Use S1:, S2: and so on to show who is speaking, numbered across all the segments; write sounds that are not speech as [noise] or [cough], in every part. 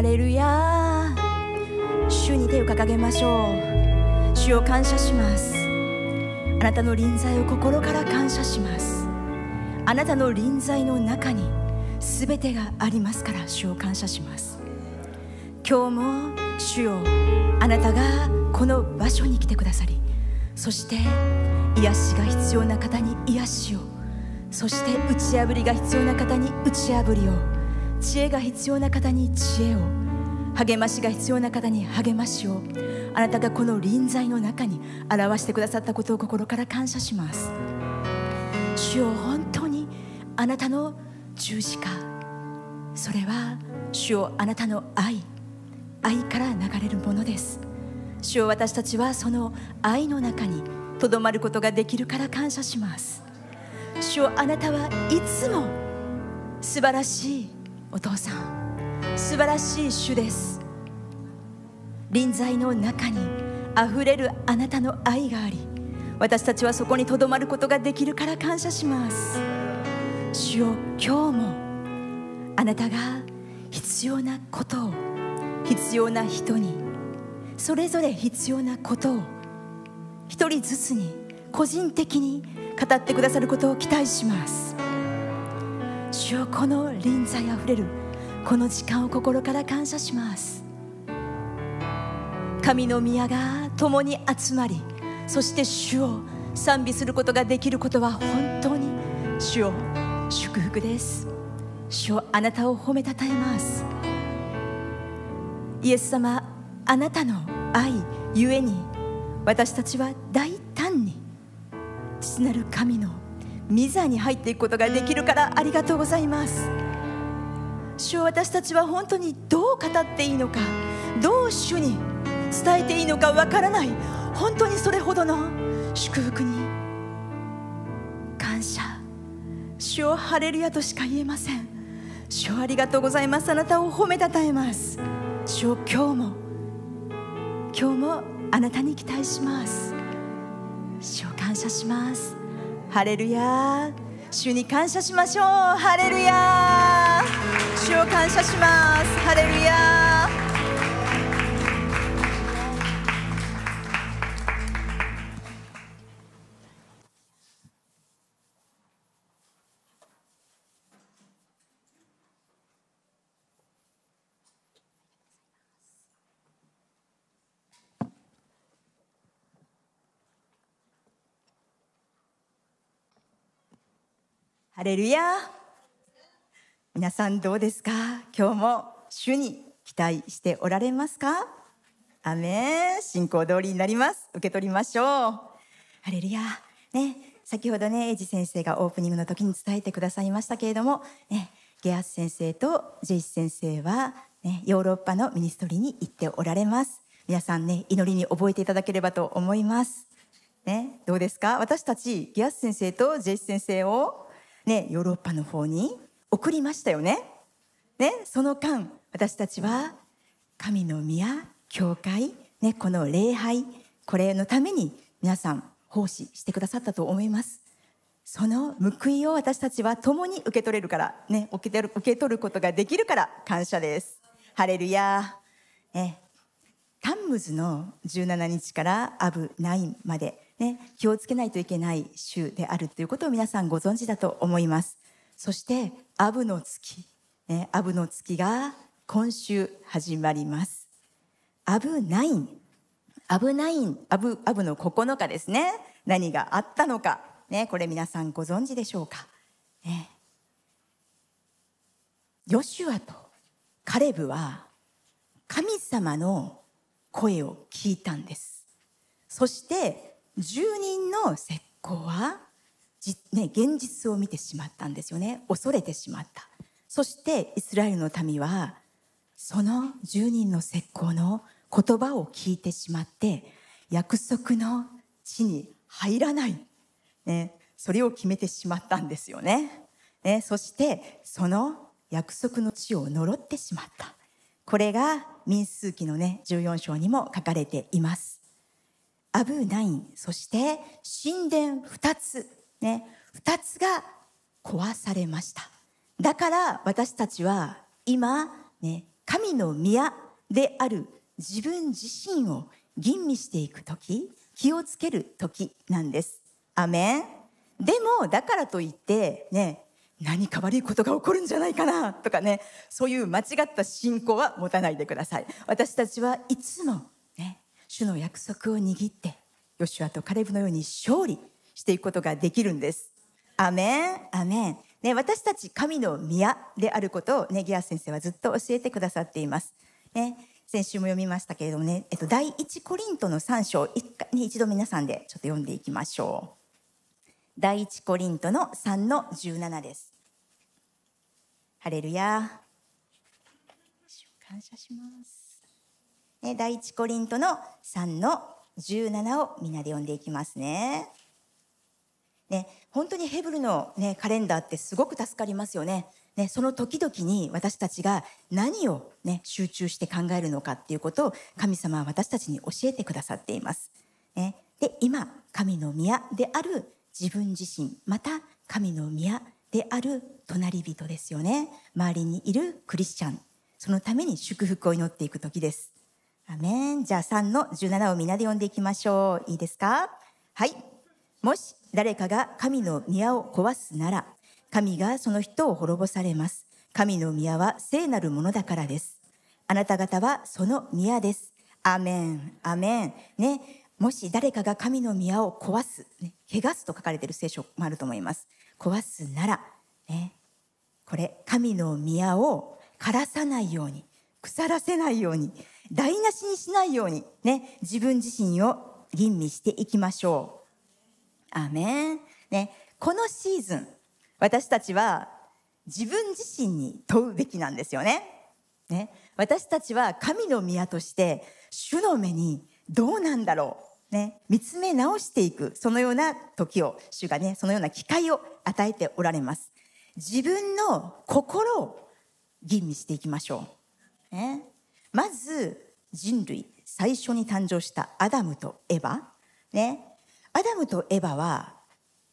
S1: ハレルヤ主に手を掲げましょう。主を感謝します。あなたの臨在を心から感謝します。あなたの臨在の中に全てがありますから主を感謝します。今日も主よあなたがこの場所に来てくださりそして癒しが必要な方に癒しをそして打ち破りが必要な方に打ち破りを知恵が必要な方に知恵を励ましが必要な方に励ましをあなたがこの臨在の中に表してくださったことを心から感謝します。主よ本当にあなたの十字架それは主よあなたの愛愛から流れるものです。主よ私たちはその愛の中にとどまることができるから感謝します。主よあなたはいつも素晴らしいお父さん。素晴らしい主です。臨在の中にあふれるあなたの愛があり私たちはそこにとどまることができるから感謝します。主よ今日もあなたが必要なことを必要な人にそれぞれ必要なことを一人ずつに個人的に語ってくださることを期待します。主よこの臨在あふれるこの時間を心から感謝します。神の宮が共に集まりそして主を賛美することができることは本当に主を祝福です。主をあなたを褒めたたえます。イエス様あなたの愛ゆえに私たちは大胆に父なる神の御座に入っていくことができるからありがとうございます。主を私たちは本当にどう語っていいのかどう主に伝えていいのかわからない。本当にそれほどの祝福に感謝。主をハレルヤとしか言えません。主ありがとうございます。あなたを褒めたたえます。主を今日も今日もあなたに期待します。主を感謝しますハレルヤ主に感謝しましょう。ハレルヤ主を感謝します。ハレルヤハレルヤ皆さんどうですか？今日も主に期待しておられますか？アメン。信仰通りになります。受け取りましょう。ハレルヤね先ほどねエイジ先生がオープニングの時に伝えてくださいましたけれども、ね、ゲアス先生とジェイス先生は、ね、ヨーロッパのミニストリーに行っておられます。皆さんね祈りに覚えていただければと思います。ね、どうですか？私たちギアス先生とジェイス先生をね、ヨーロッパの方に送りましたよね。ね、その間、私たちは神の宮、教会、ね、この礼拝、これのために皆さん奉仕してくださったと思います。その報いを私たちは共に受け取れるから、ね、受け取る受け取ることができるから感謝です。ハレルヤ。ね、タンムズの17日からアブ9までね、気をつけないといけない週であるということを皆さんご存知だと思います。そしてアブの月、ね、アブの月が今週始まります。アブ nine。アブ nine。アブアブの9日ですね。何があったのか、ね、これ皆さんご存知でしょうか、ね、ヨシュアとカレブは神様の声を聞いたんです。そして住人の石膏は、ね、現実を見てしまったんですよね。恐れてしまった。そしてイスラエルの民はその住人の石膏の言葉を聞いてしまって約束の地に入らない、ね、それを決めてしまったんですよね。ねそしてその約束の地を呪ってしまった。これが民数記のね14章にも書かれています。アブナイン、そして神殿2つ、ね、2つが壊されました。だから私たちは今、ね、神の宮である自分自身を吟味していく時気をつける時なんです。アメン。でもだからといってね何か悪いことが起こるんじゃないかなとかねそういう間違った信仰は持たないでください。私たちはいつも主の約束を握ってヨシュアとカレブのように勝利していくことができるんです。アメン。アメン。ね、私たち神の宮であることをねギア先生はずっと教えてくださっています、ね、先週も読みましたけれどもね、えっと、第一コリントの3章一回、ね、一度皆さんでちょっと読んでいきましょう。第一コリントの3の17です。ハレルヤ感謝します、ね、第一コリントの3の17をみんなで読んでいきますねね、本当にヘブルの、ね、カレンダーってすごく助かりますよね。ね、その時々に私たちが何を、ね、集中して考えるのかっていうことを神様は私たちに教えてくださっています。ね、で今神の宮である自分自身また神の宮である隣人ですよね周りにいるクリスチャンそのために祝福を祈っていく時です。アメン。じゃあ3の17をみんなで読んでいきましょう。いいですか？はい。もし誰かが神の宮を壊すなら神がその人を滅ぼされます。神の宮は聖なるものだからです。あなた方はその宮です。アメン。アメン。ね。もし誰かが神の宮を壊す、ね、汚すと書かれている聖書もあると思います。壊すならね。これ神の宮を枯らさないように腐らせないように台無しにしないようにね自分自身を吟味していきましょう。アメン。ね、このシーズン、私たちは自分自身に問うべきなんですよね。ね、私たちは神の宮として主の目にどうなんだろう、ね、見つめ直していくそのような時を主がねそのような機会を与えておられます。自分の心を吟味していきましょう、ね、まず人類最初に誕生したアダムとエバ、ね、アダムとエバは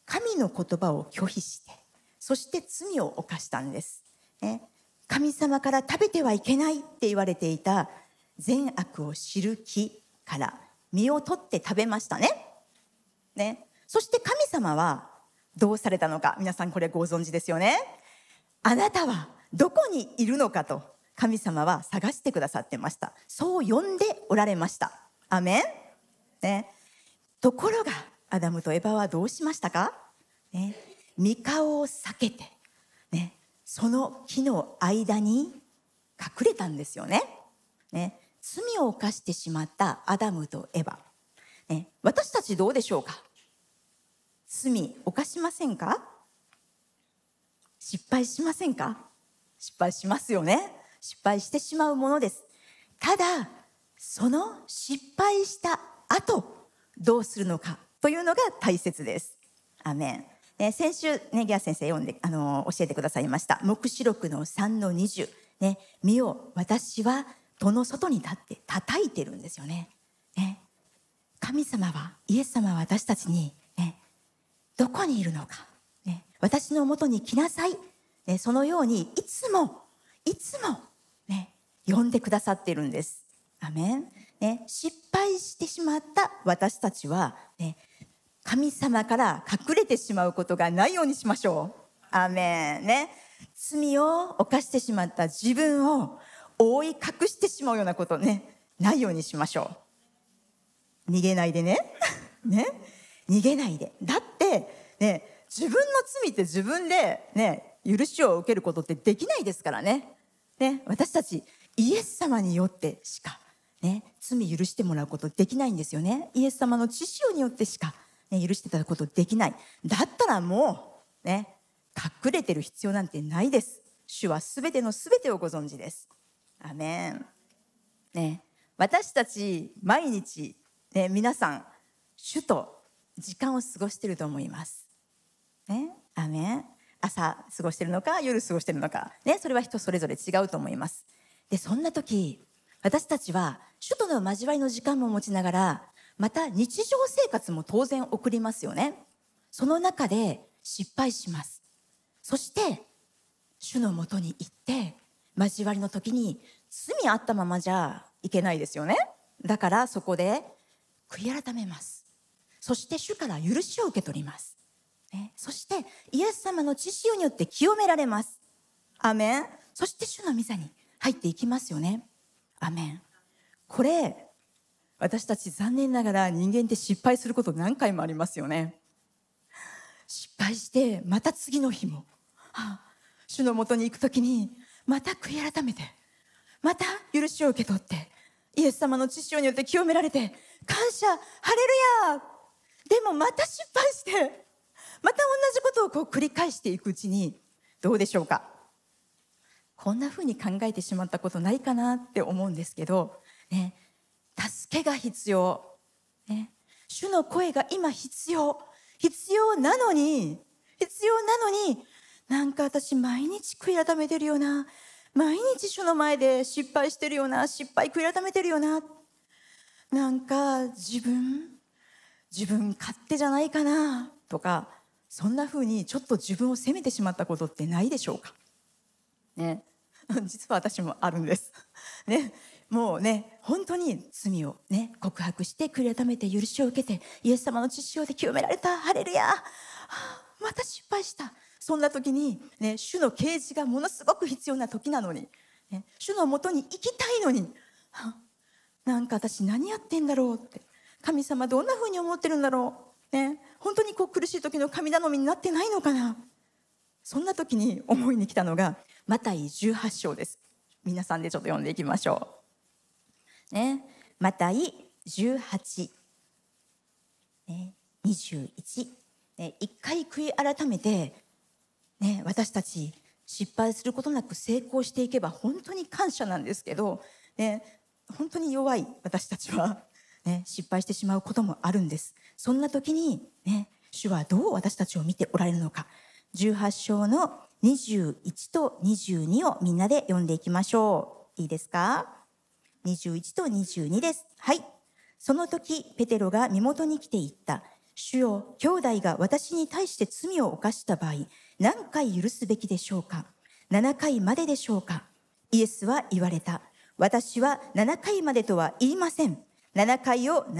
S1: 神の言葉を拒否してそして罪を犯したんです、ね、神様から食べてはいけないって言われていた善悪を知る木から実を取って食べましたね。ね。そして神様はどうされたのか皆さんこれご存知ですよね。あなたはどこにいるのかと。神様は探してくださってました。そう呼んでおられました。アメン。ね。ところがアダムとエバはどうしましたか、ね、三顔を避けて、ね、その木の間に隠れたんですよね。ね。罪を犯してしまったアダムとエバ、ね、私たちどうでしょうか？罪犯しませんか？失敗しませんか？失敗しますよね。失敗してしまうものですただその失敗した後どうするのかというのが大切です。アメン。ね、先週、ね、ギア先生読んで、あの、教えてくださいました。黙示録の3の20。ね、見よ、私は戸の外に立って叩いてるんですよね。ね。神様は、イエス様は私たちに、ね、どこにいるのか。ね、私のもとに来なさい。ね、そのように、いつも、いつも、呼んでくださっているんです。アメン。ね、失敗してしまった私たちは、ね、神様から隠れてしまうことがないようにしましょう。アメンね。罪を犯してしまった自分を覆い隠してしまうようなことね、ないようにしましょう。逃げないでね。[laughs] ね。逃げないで。だって、ね、自分の罪って自分でね、許しを受けることってできないですからね。ね、私たちイエス様によってしかね、罪許してもらうことできないんですよね。イエス様の知識によってしか、ね、許していただくことできない。だったらもうね隠れてる必要なんてないです。主はすべてのすべてをご存知です。アメン。ね私たち毎日、ね、皆さん主と時間を過ごしてると思います。ねアメン。朝過ごしてるのか夜過ごしてるのか、ね、それは人それぞれ違うと思います。でそんな時私たちは首都の交わりの時間も持ちながらまた日常生活も当然送りますよね。その中で失敗します。そして主のもとに行って交わりの時に罪あったままじゃいけないですよね。だからそこで悔い改めます。そして主から許しを受け取ります、ね、そしてイエス様の知識によって清められます。アメン。そして主の御座に入っていきますよね。アメン。これ私たち残念ながら人間って失敗すること何回もありますよね。失敗してまた次の日も、はあ、主のもとに行く時にまた悔い改めてまた許しを受け取ってイエス様の知識によって清められて感謝ハレルヤ!でもまた失敗してまた同じことをこう繰り返していくうちにどうでしょうか？こんなふうに考えてしまったことないかなって思うんですけど、ね、助けが必要、ね、主の声が今必要。必要なのに必要なのになんか私毎日悔い改めてるよな毎日主の前で失敗してるよな失敗悔い改めてるよななんか自分自分勝手じゃないかなとかそんな風にちょっと自分を責めてしまったことってないでしょうか？ね。[laughs] 実は私もあるんです。[laughs] ねもうね本当に罪をね告白して悔い改めて許しを受けてイエス様の血潮で清められた。ハレルヤ、はあ、また失敗した。そんな時に、ね、主の啓示がものすごく必要な時なのに、ね、主のもとに行きたいのに、はあ、なんか私何やってんだろうって。神様どんな風に思ってるんだろう、ね、本当にこう苦しい時の神頼みになってないのかな。そんな時に思いに来たのがマタイ18章です。皆さんでちょっと読んでいきましょう、ね、マタイ18、ね、21、ね、一回悔い改めて、ね、私たち失敗することなく成功していけば本当に感謝なんですけど、ね、本当に弱い私たちはね、失敗してしまうこともあるんです。そんな時に、ね、主はどう私たちを見ておられるのか。18章の21と22をみんなで読んでいきましょう。いいですか？21と22です。はい。その時ペテロが身元に来て言った。主よ兄弟が私に対して罪を犯した場合何回許すべきでしょうか？7回まででしょうか？イエスは言われた。私は7回までとは言いません。7回を70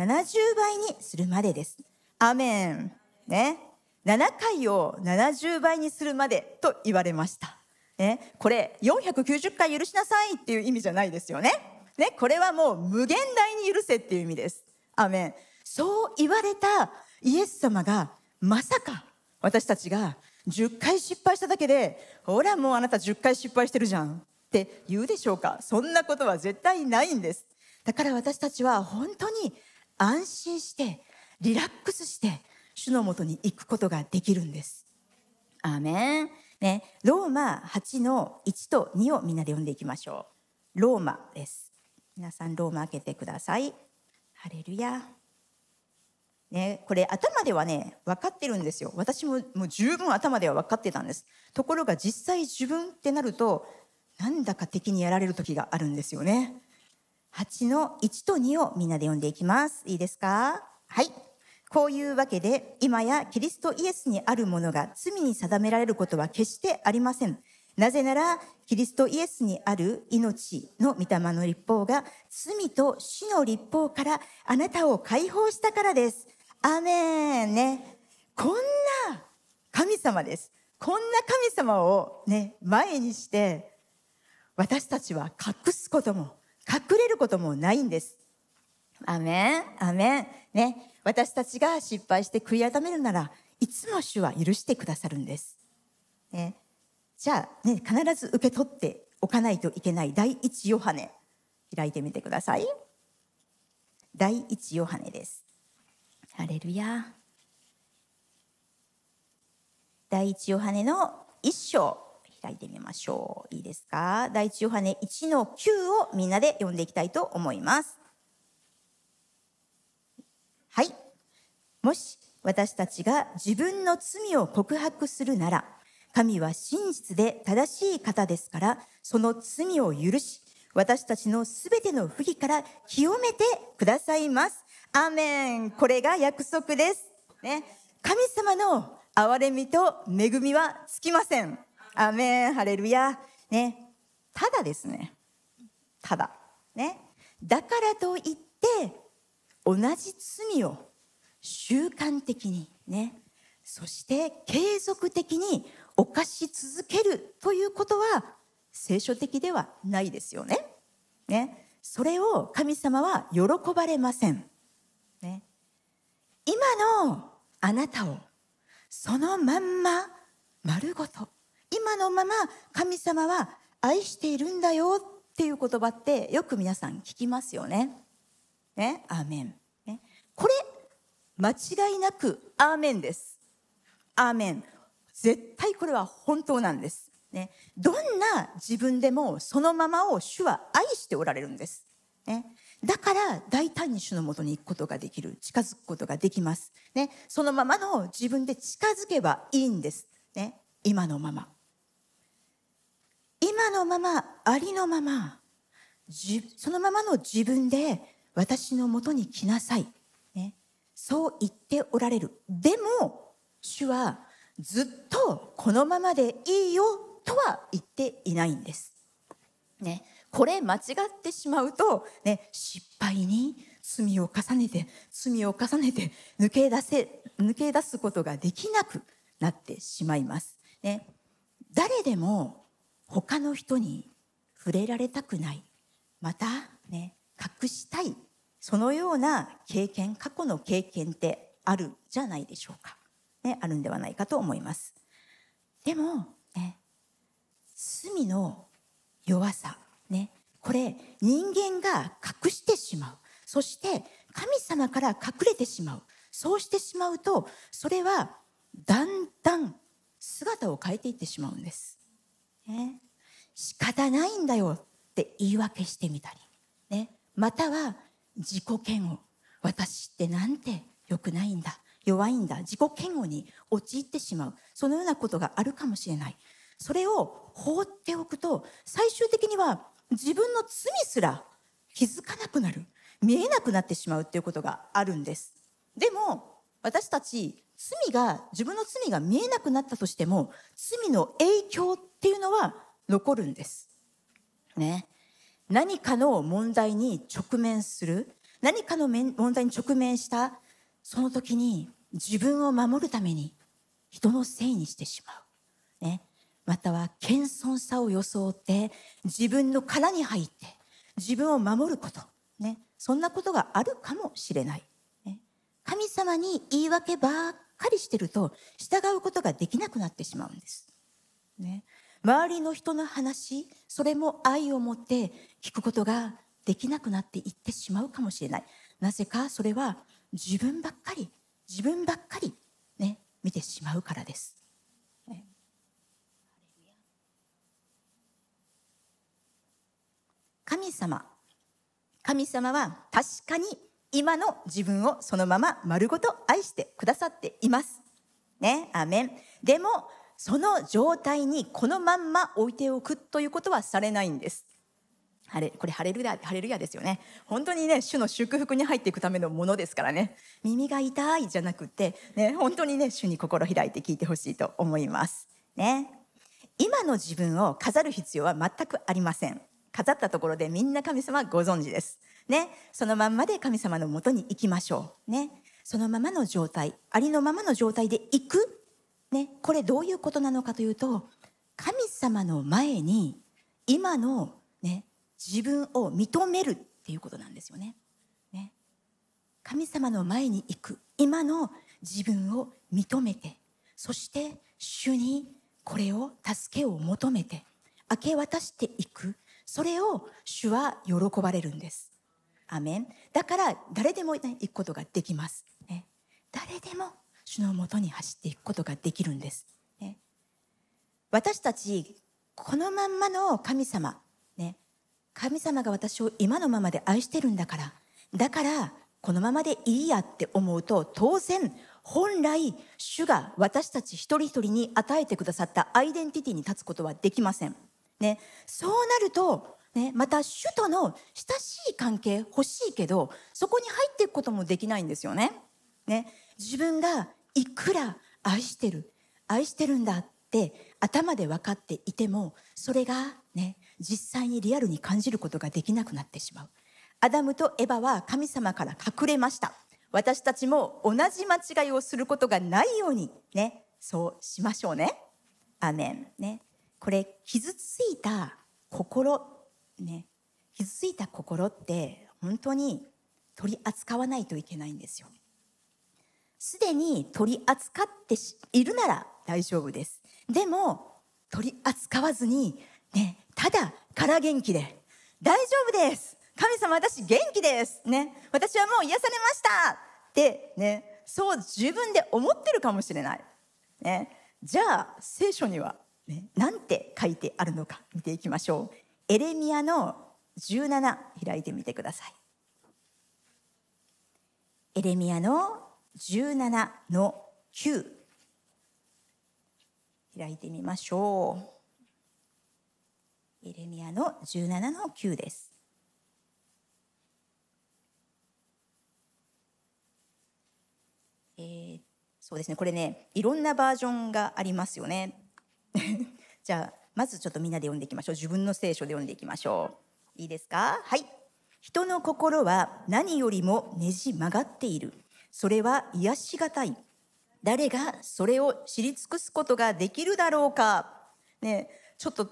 S1: 倍にするまでです。アメン。ね。7回を70倍にするまでと言われました。ね。これ、490回許しなさいっていう意味じゃないですよね。ね。これはもう無限大に許せっていう意味です。アメン。そう言われたイエス様が、まさか私たちが10回失敗しただけで、ほらもうあなた10回失敗してるじゃんって言うでしょうかそんなことは絶対ないんです。だから私たちは本当に安心してリラックスして主のもとに行くことができるんです。アーメン。ね、ローマ8の1と2をみんなで読んでいきましょう。ローマです。皆さんローマ開けてください。ハレルヤ。ね、これ頭ではね分かってるんですよ私ももう十分頭では分かってたんですところが実際自分ってなるとなんだか敵にやられる時があるんですよね8の1と2をみんなで読んでいきます。いいですか？はい。こういうわけで、今やキリストイエスにあるものが罪に定められることは決してありません。なぜなら、キリストイエスにある命の御霊の立法が罪と死の立法からあなたを解放したからです。アメンね。こんな神様です。こんな神様をね、前にして、私たちは隠すことも隠れることもないんです。アメン、アメン。ね、私たちが失敗して悔い改めるならいつも主は許してくださるんです。ね、じゃあ、ね、必ず受け取っておかないといけない第一ヨハネ開いてみてください。第一ヨハネです。ハレルヤ。第一ヨハネの一章開いてみましょう。いいですか？第一ヨハネ1の9をみんなで読んでいきたいと思います。はい。もし私たちが自分の罪を告白するなら、神は真実で正しい方ですから、その罪を許し、私たちのすべての不義から清めてくださいます。アーメン。これが約束です。ね。神様の憐れみと恵みはつきません。アメン、ハレルヤ。ね。ただですね、ただねだからといって同じ罪を習慣的にねそして継続的に犯し続けるということは聖書的ではないですよね。ねそれを神様は喜ばれません。ね、今のあなたをそのまんま丸ごと今のまま神様は愛しているんだよっていう言葉ってよく皆さん聞きますよね。ね、アーメン。ね、これ間違いなくアーメンです。アーメン。絶対これは本当なんです。ね、どんな自分でもそのままを主は愛しておられるんです。ね、だから大胆に主のもとに行くことができる近づくことができます、ね、そのままの自分で近づけばいいんです、ね、今のまま今のままありのままそのままの自分で私のもとに来なさい、ね、そう言っておられる。でも主はずっとこのままでいいよとは言っていないんです、ね、これ間違ってしまうと、ね、失敗に罪を重ねて罪を重ねて抜け出せ抜け出すことができなくなってしまいます。ね、誰でも他の人に触れられたくない。また、ね、隠したいそのような経験過去の経験ってあるじゃないでしょうか、ね、あるんではないかと思います。でも、ね、罪の弱さね、これ人間が隠してしまうそして神様から隠れてしまうそうしてしまうとそれはだんだん姿を変えていってしまうんです。ね、仕方ないんだよって言い訳してみたり、ね、または自己嫌悪。私ってなんて良くないんだ。弱いんだ。自己嫌悪に陥ってしまう。そのようなことがあるかもしれない。それを放っておくと最終的には自分の罪すら気づかなくなる。見えなくなってしまうっていうことがあるんです。でも私たち罪が自分の罪が見えなくなったとしても罪の影響っていうのは残るんです。ね。何かの問題に直面する何かの問題に直面したその時に自分を守るために人のせいにしてしまう、ね、または謙遜さを装って自分の殻に入って自分を守ること、ね、そんなことがあるかもしれない、ね、神様に言い訳ばっかりしてると従うことができなくなってしまうんです、ね、周りの人の話それも愛を持って聞くことができなくなっていってしまうかもしれない。なぜかそれは自分ばっかり自分ばっかりね見てしまうからです。神様。神様は確かに今の自分をそのまま丸ごと愛してくださっています。ね。アメン。でもその状態にこのまんま置いておくということはされないんです。ハレこれハレルヤハレルヤですよね。本当にね主の祝福に入っていくためのものですからね。耳が痛いじゃなくてね本当にね主に心開いて聞いてほしいと思います。ね。今の自分を飾る必要は全くありません。飾ったところでみんな神様ご存知です。ね、そのまんまで神様のもとに行きましょう。ね、そのままの状態、ありのままの状態で行く。ね、これどういうことなのかというと、神様の前に今のね、自分を認めるっていうことなんですよね。ね神様の前に行く今の自分を認めてそして主にこれを助けを求めて明け渡していくそれを主は喜ばれるんです。アメンだから誰でも、行くことができます、ね。誰でも主のもとに走っていくことができるんです。ね、私たちこのまんまの神様、ね、神様が私を今のままで愛してるんだからだからこのままでいいやって思うと当然本来主が私たち一人一人に与えてくださったアイデンティティに立つことはできません。ね、そうなると、ね、また主との親しい関係欲しいけどそこに入っていくこともできないんですよね。ね自分がいくら愛してる愛してるんだって頭で分かっていてもそれがね実際にリアルに感じることができなくなってしまう。アダムとエバは神様から隠れました。私たちも同じ間違いをすることがないようにねそうしましょうね。アメン。ね。これ傷ついた心ね。傷ついた心って本当に取り扱わないといけないんですよ。すでに取り扱っているなら大丈夫です。でも取り扱わずにねただから元気で大丈夫です。神様私元気です。ね私はもう癒されました。ってねそう自分で思ってるかもしれない。ねじゃあ聖書にはね何て書いてあるのか見ていきましょう。エレミアの17開いてみてください。エレミアの17の9開いてみましょう。エレミアの17の9です。えー、そうですね。これねいろんなバージョンがありますよね。[laughs] じゃあまずちょっとみんなで読んでいきましょう。自分の聖書で読んでいきましょう。いいですか？はい。人の心は何よりもねじ曲がっている。それは癒しがたい。誰がそれを知り尽くすことができるだろうか。ねちょっと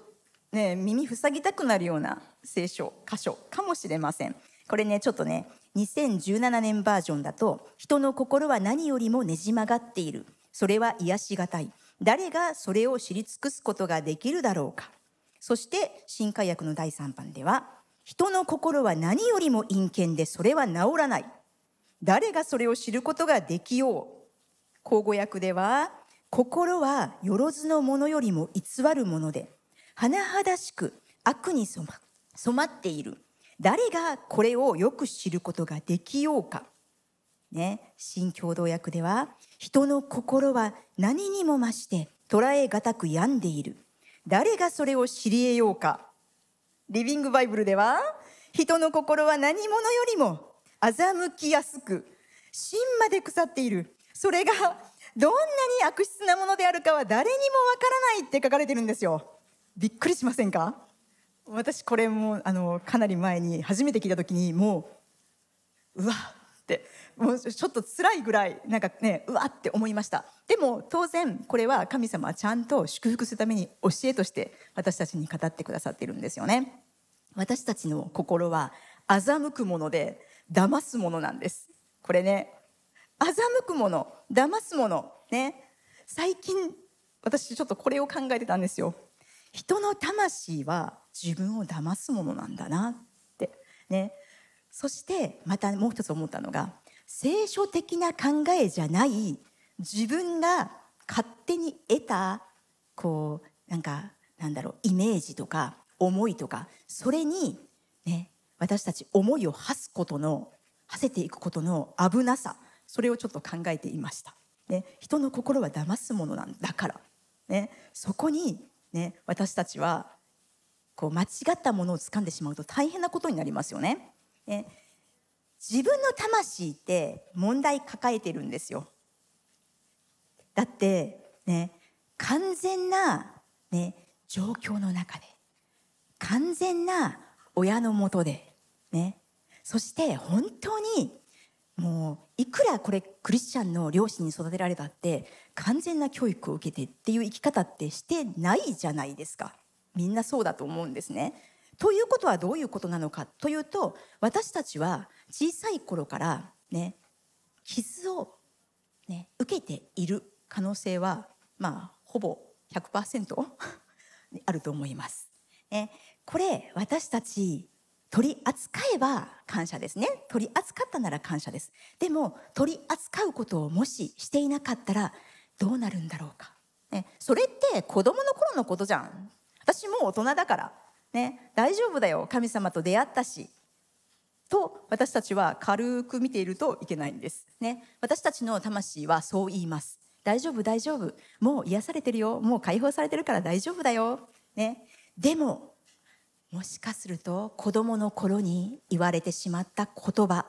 S1: ね耳塞ぎたくなるような聖書箇所かもしれません。これねちょっとね2017年バージョンだと人の心は何よりもねじ曲がっている。それは癒しがたい。誰がそれを知り尽くすことができるだろうか。そして新海訳の第3版では人の心は何よりも陰険でそれは治らない。誰がそれを知ることができよう？口語訳では心はよろずのものよりも偽るもので甚だしく悪に染ま染まっている。誰がこれをよく知ることができようか？ね、新共同訳では人の心は何にも増して捉えがたく病んでいる。誰がそれを知り得ようか？リビングバイブルでは人の心は何者よりも欺きやすく芯まで腐っている。それがどんなに悪質なものであるかは誰にもわからないって書かれてるんですよ。びっくりしませんか？私これもあのかなり前に初めて聞いた時にもううわってもうちょっと辛いぐらいなんかねうわって思いました。でも当然これは神様はちゃんと祝福するために教えとして私たちに語ってくださっているんですよね。私たちの心は欺くもので騙すものなんです。これね欺くもの騙すものね。最近私ちょっとこれを考えてたんですよ。人の魂は自分を騙すものなんだなって。ね。そしてまたもう一つ思ったのが聖書的な考えじゃない自分が勝手に得たこうなんかなんだろうイメージとか思いとかそれにね。私たち思いを馳すことの馳せていくことの危なさそれをちょっと考えていました、ね、人の心は騙すものなんだから、ね、そこに、ね、私たちはこう間違ったものを掴んでしまうと大変なことになりますよね。ね自分の魂って問題抱えてるんですよ。だってね完全な、ね、状況の中で完全な親のもとで、ね、そして本当にもういくらこれクリスチャンの両親に育てられたって完全な教育を受けてっていう生き方ってしてないじゃないですかみんなそうだと思うんですね。ということはどういうことなのかというと私たちは小さい頃からね傷を、ね、受けている可能性はまあほぼ100% [laughs] あると思います。ね、これ私たち取り扱えば感謝ですね。取り扱ったなら感謝です。でも取り扱うことをもししていなかったらどうなるんだろうか、ね、それって子供の頃のことじゃん。私もう大人だから。ね大丈夫だよ。神様と出会ったし。と私たちは軽く見ているといけないんです。ね私たちの魂はそう言います。大丈夫大丈夫。もう癒されてるよ。もう解放されてるから大丈夫だよ。ねでももしかすると子どもの頃に言われてしまった言葉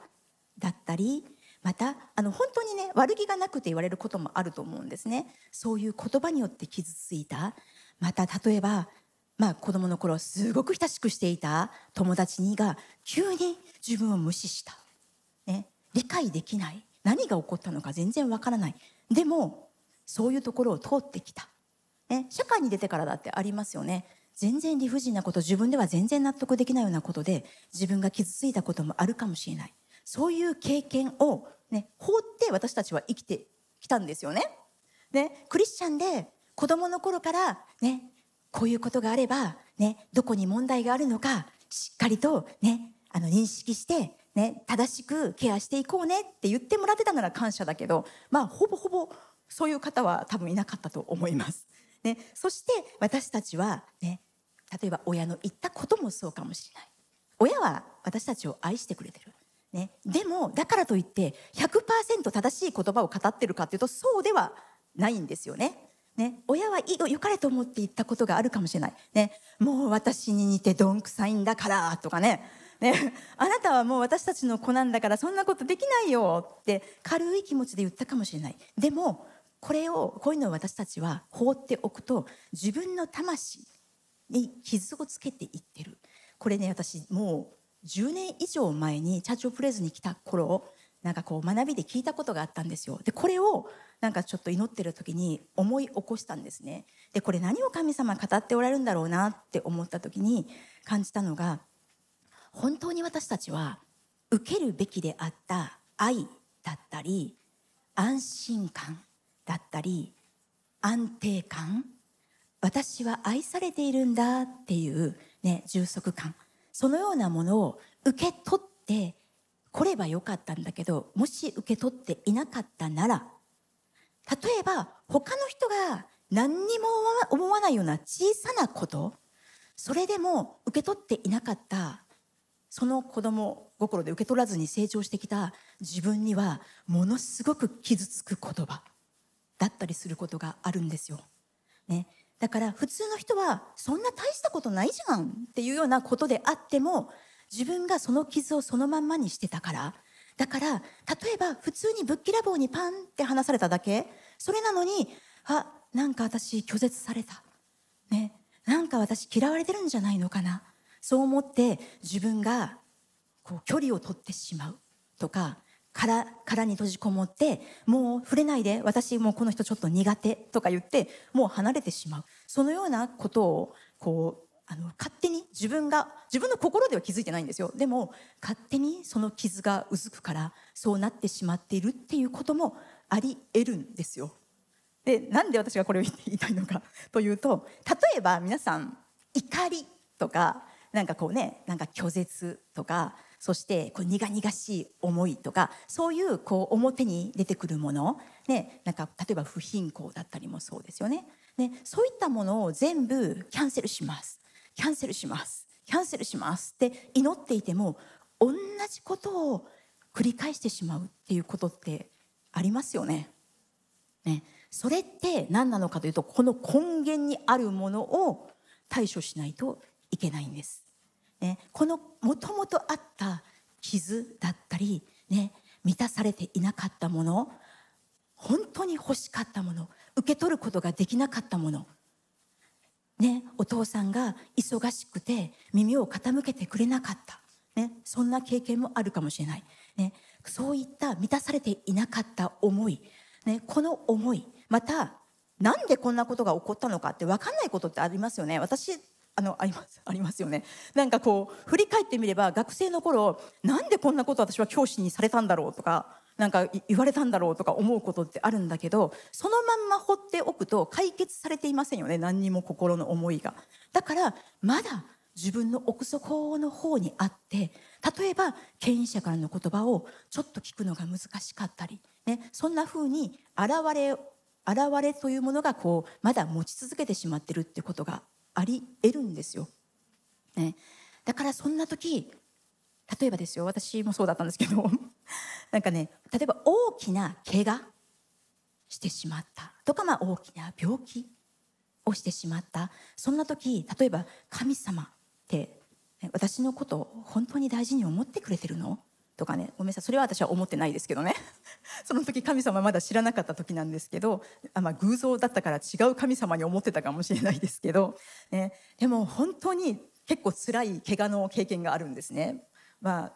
S1: だったりまたあの本当にね悪気がなくて言われることもあると思うんですね。そういう言葉によって傷ついた。また例えばまあ子供の頃すごく親しくしていた友達にが急に自分を無視した、ね、理解できない。何が起こったのか全然わからない。でもそういうところを通ってきた、ね、社会に出てからだってありますよね。全然理不尽なこと自分では全然納得できないようなことで自分が傷ついたこともあるかもしれないそういう経験を、ね、放って私たちは生きてきたんですよね。ねクリスチャンで子供の頃からねこういうことがあれば、ね、どこに問題があるのかしっかりと、ね、あの認識して、ね、正しくケアしていこうねって言ってもらってたなら感謝だけど、まあ、ほぼほぼそういう方は多分いなかったと思います。ね、そして私たちは、ね、例えば親の言ったこともそうかもしれない。親は私たちを愛してくれてる。ね、でもだからといって100%正しい言葉を語ってるかっていうとそうではないんですよね。ね、親はいいよかれと思って言ったことがあるかもしれない。ね、もう私に似てどんくさいんだからとかね。ね、あなたはもう私たちの子なんだからそんなことできないよって軽い気持ちで言ったかもしれない。でもこれをこういうのを私たちは放っておくと自分の魂に傷をつけていってる。これね私もう10年以上前にチャーチオプレイズに来た頃なんかこう学びで聞いたことがあったんですよ。でこれをなんかちょっと祈ってる時に思い起こしたんですね。でこれ何を神様語っておられるんだろうなって思った時に感じたのが本当に私たちは受けるべきであった愛だったり安心感だったり安定感私は愛されているんだっていう、ね、充足感そのようなものを受け取って来ればよかったんだけどもし受け取っていなかったなら例えば他の人が何にも思わないような小さなことそれでも受け取っていなかったその子供心で受け取らずに成長してきた自分にはものすごく傷つく言葉だったりすることがあるんですよ。ね、だから普通の人はそんな大したことないじゃんっていうようなことであっても自分がその傷をそのまんまにしてたから。だから例えば普通にぶっきらぼうにパンって話されただけ。それなのにあなんか私拒絶された、ね、なんか私嫌われてるんじゃないのかな。そう思って自分がこう距離を取ってしまうとか殻殻に閉じこもってもう触れないで私もうこの人ちょっと苦手とか言ってもう離れてしまう。そのようなことをこうあの勝手に自分が自分の心では気づいてないんですよ。でも勝手にその傷がうずくからそうなってしまっているっていうこともあり得るんですよ。でなんで私がこれを言いたいのか [laughs] というと例えば皆さん怒りとかなんかこうねなんか拒絶とかそしてこう苦々しい思いとかそういうこう表に出てくるもの、ね、なんか例えば不貧困だったりもそうですよねねそういったものを全部キャンセルしますキャンセルしますキャンセルしますって祈っていても同じことを繰り返してしまうっていうことってありますよね。ねそれって何なのかというとこの根源にあるものを対処しないといけないんです。ね、このもともとあった傷だったり、ね、満たされていなかったもの本当に欲しかったもの受け取ることができなかったものね、お父さんが忙しくて耳を傾けてくれなかった、ね、そんな経験もあるかもしれない、ね、そういった満たされていなかった思い、ね、この思いまたなんでこんなことが起こったのかって分かんないことってありますよね。私あのあります [laughs] ありますよね。なんかこう振り返ってみれば学生の頃なんでこんなこと私は教師にされたんだろうとかなんか言われたんだろうとか思うことってあるんだけどそのまんま放っておくと解決されていませんよね何にも心の思いが。だからまだ自分の奥底の方にあって例えば権威者からの言葉をちょっと聞くのが難しかったり、ね、そんな風に現れ現れというものがこうまだ持ち続けてしまってるってことがあり得るんですよ。ね、だからそんな時例えばですよ私もそうだったんですけど [laughs] なんかね例えば大きな怪我してしまった。とか、まあ、大きな病気をしてしまった。そんな時例えば神様って私のことを本当に大事に思ってくれてるの？とかねごめんなさい。それは私は思ってないですけどね。[laughs]
S2: その時神様まだ知らなかった時なんですけどあ、まあ、偶像だったから違う神様に思ってたかもしれないですけど、ね、でも本当に結構辛い怪我の経験があるんですね。まあ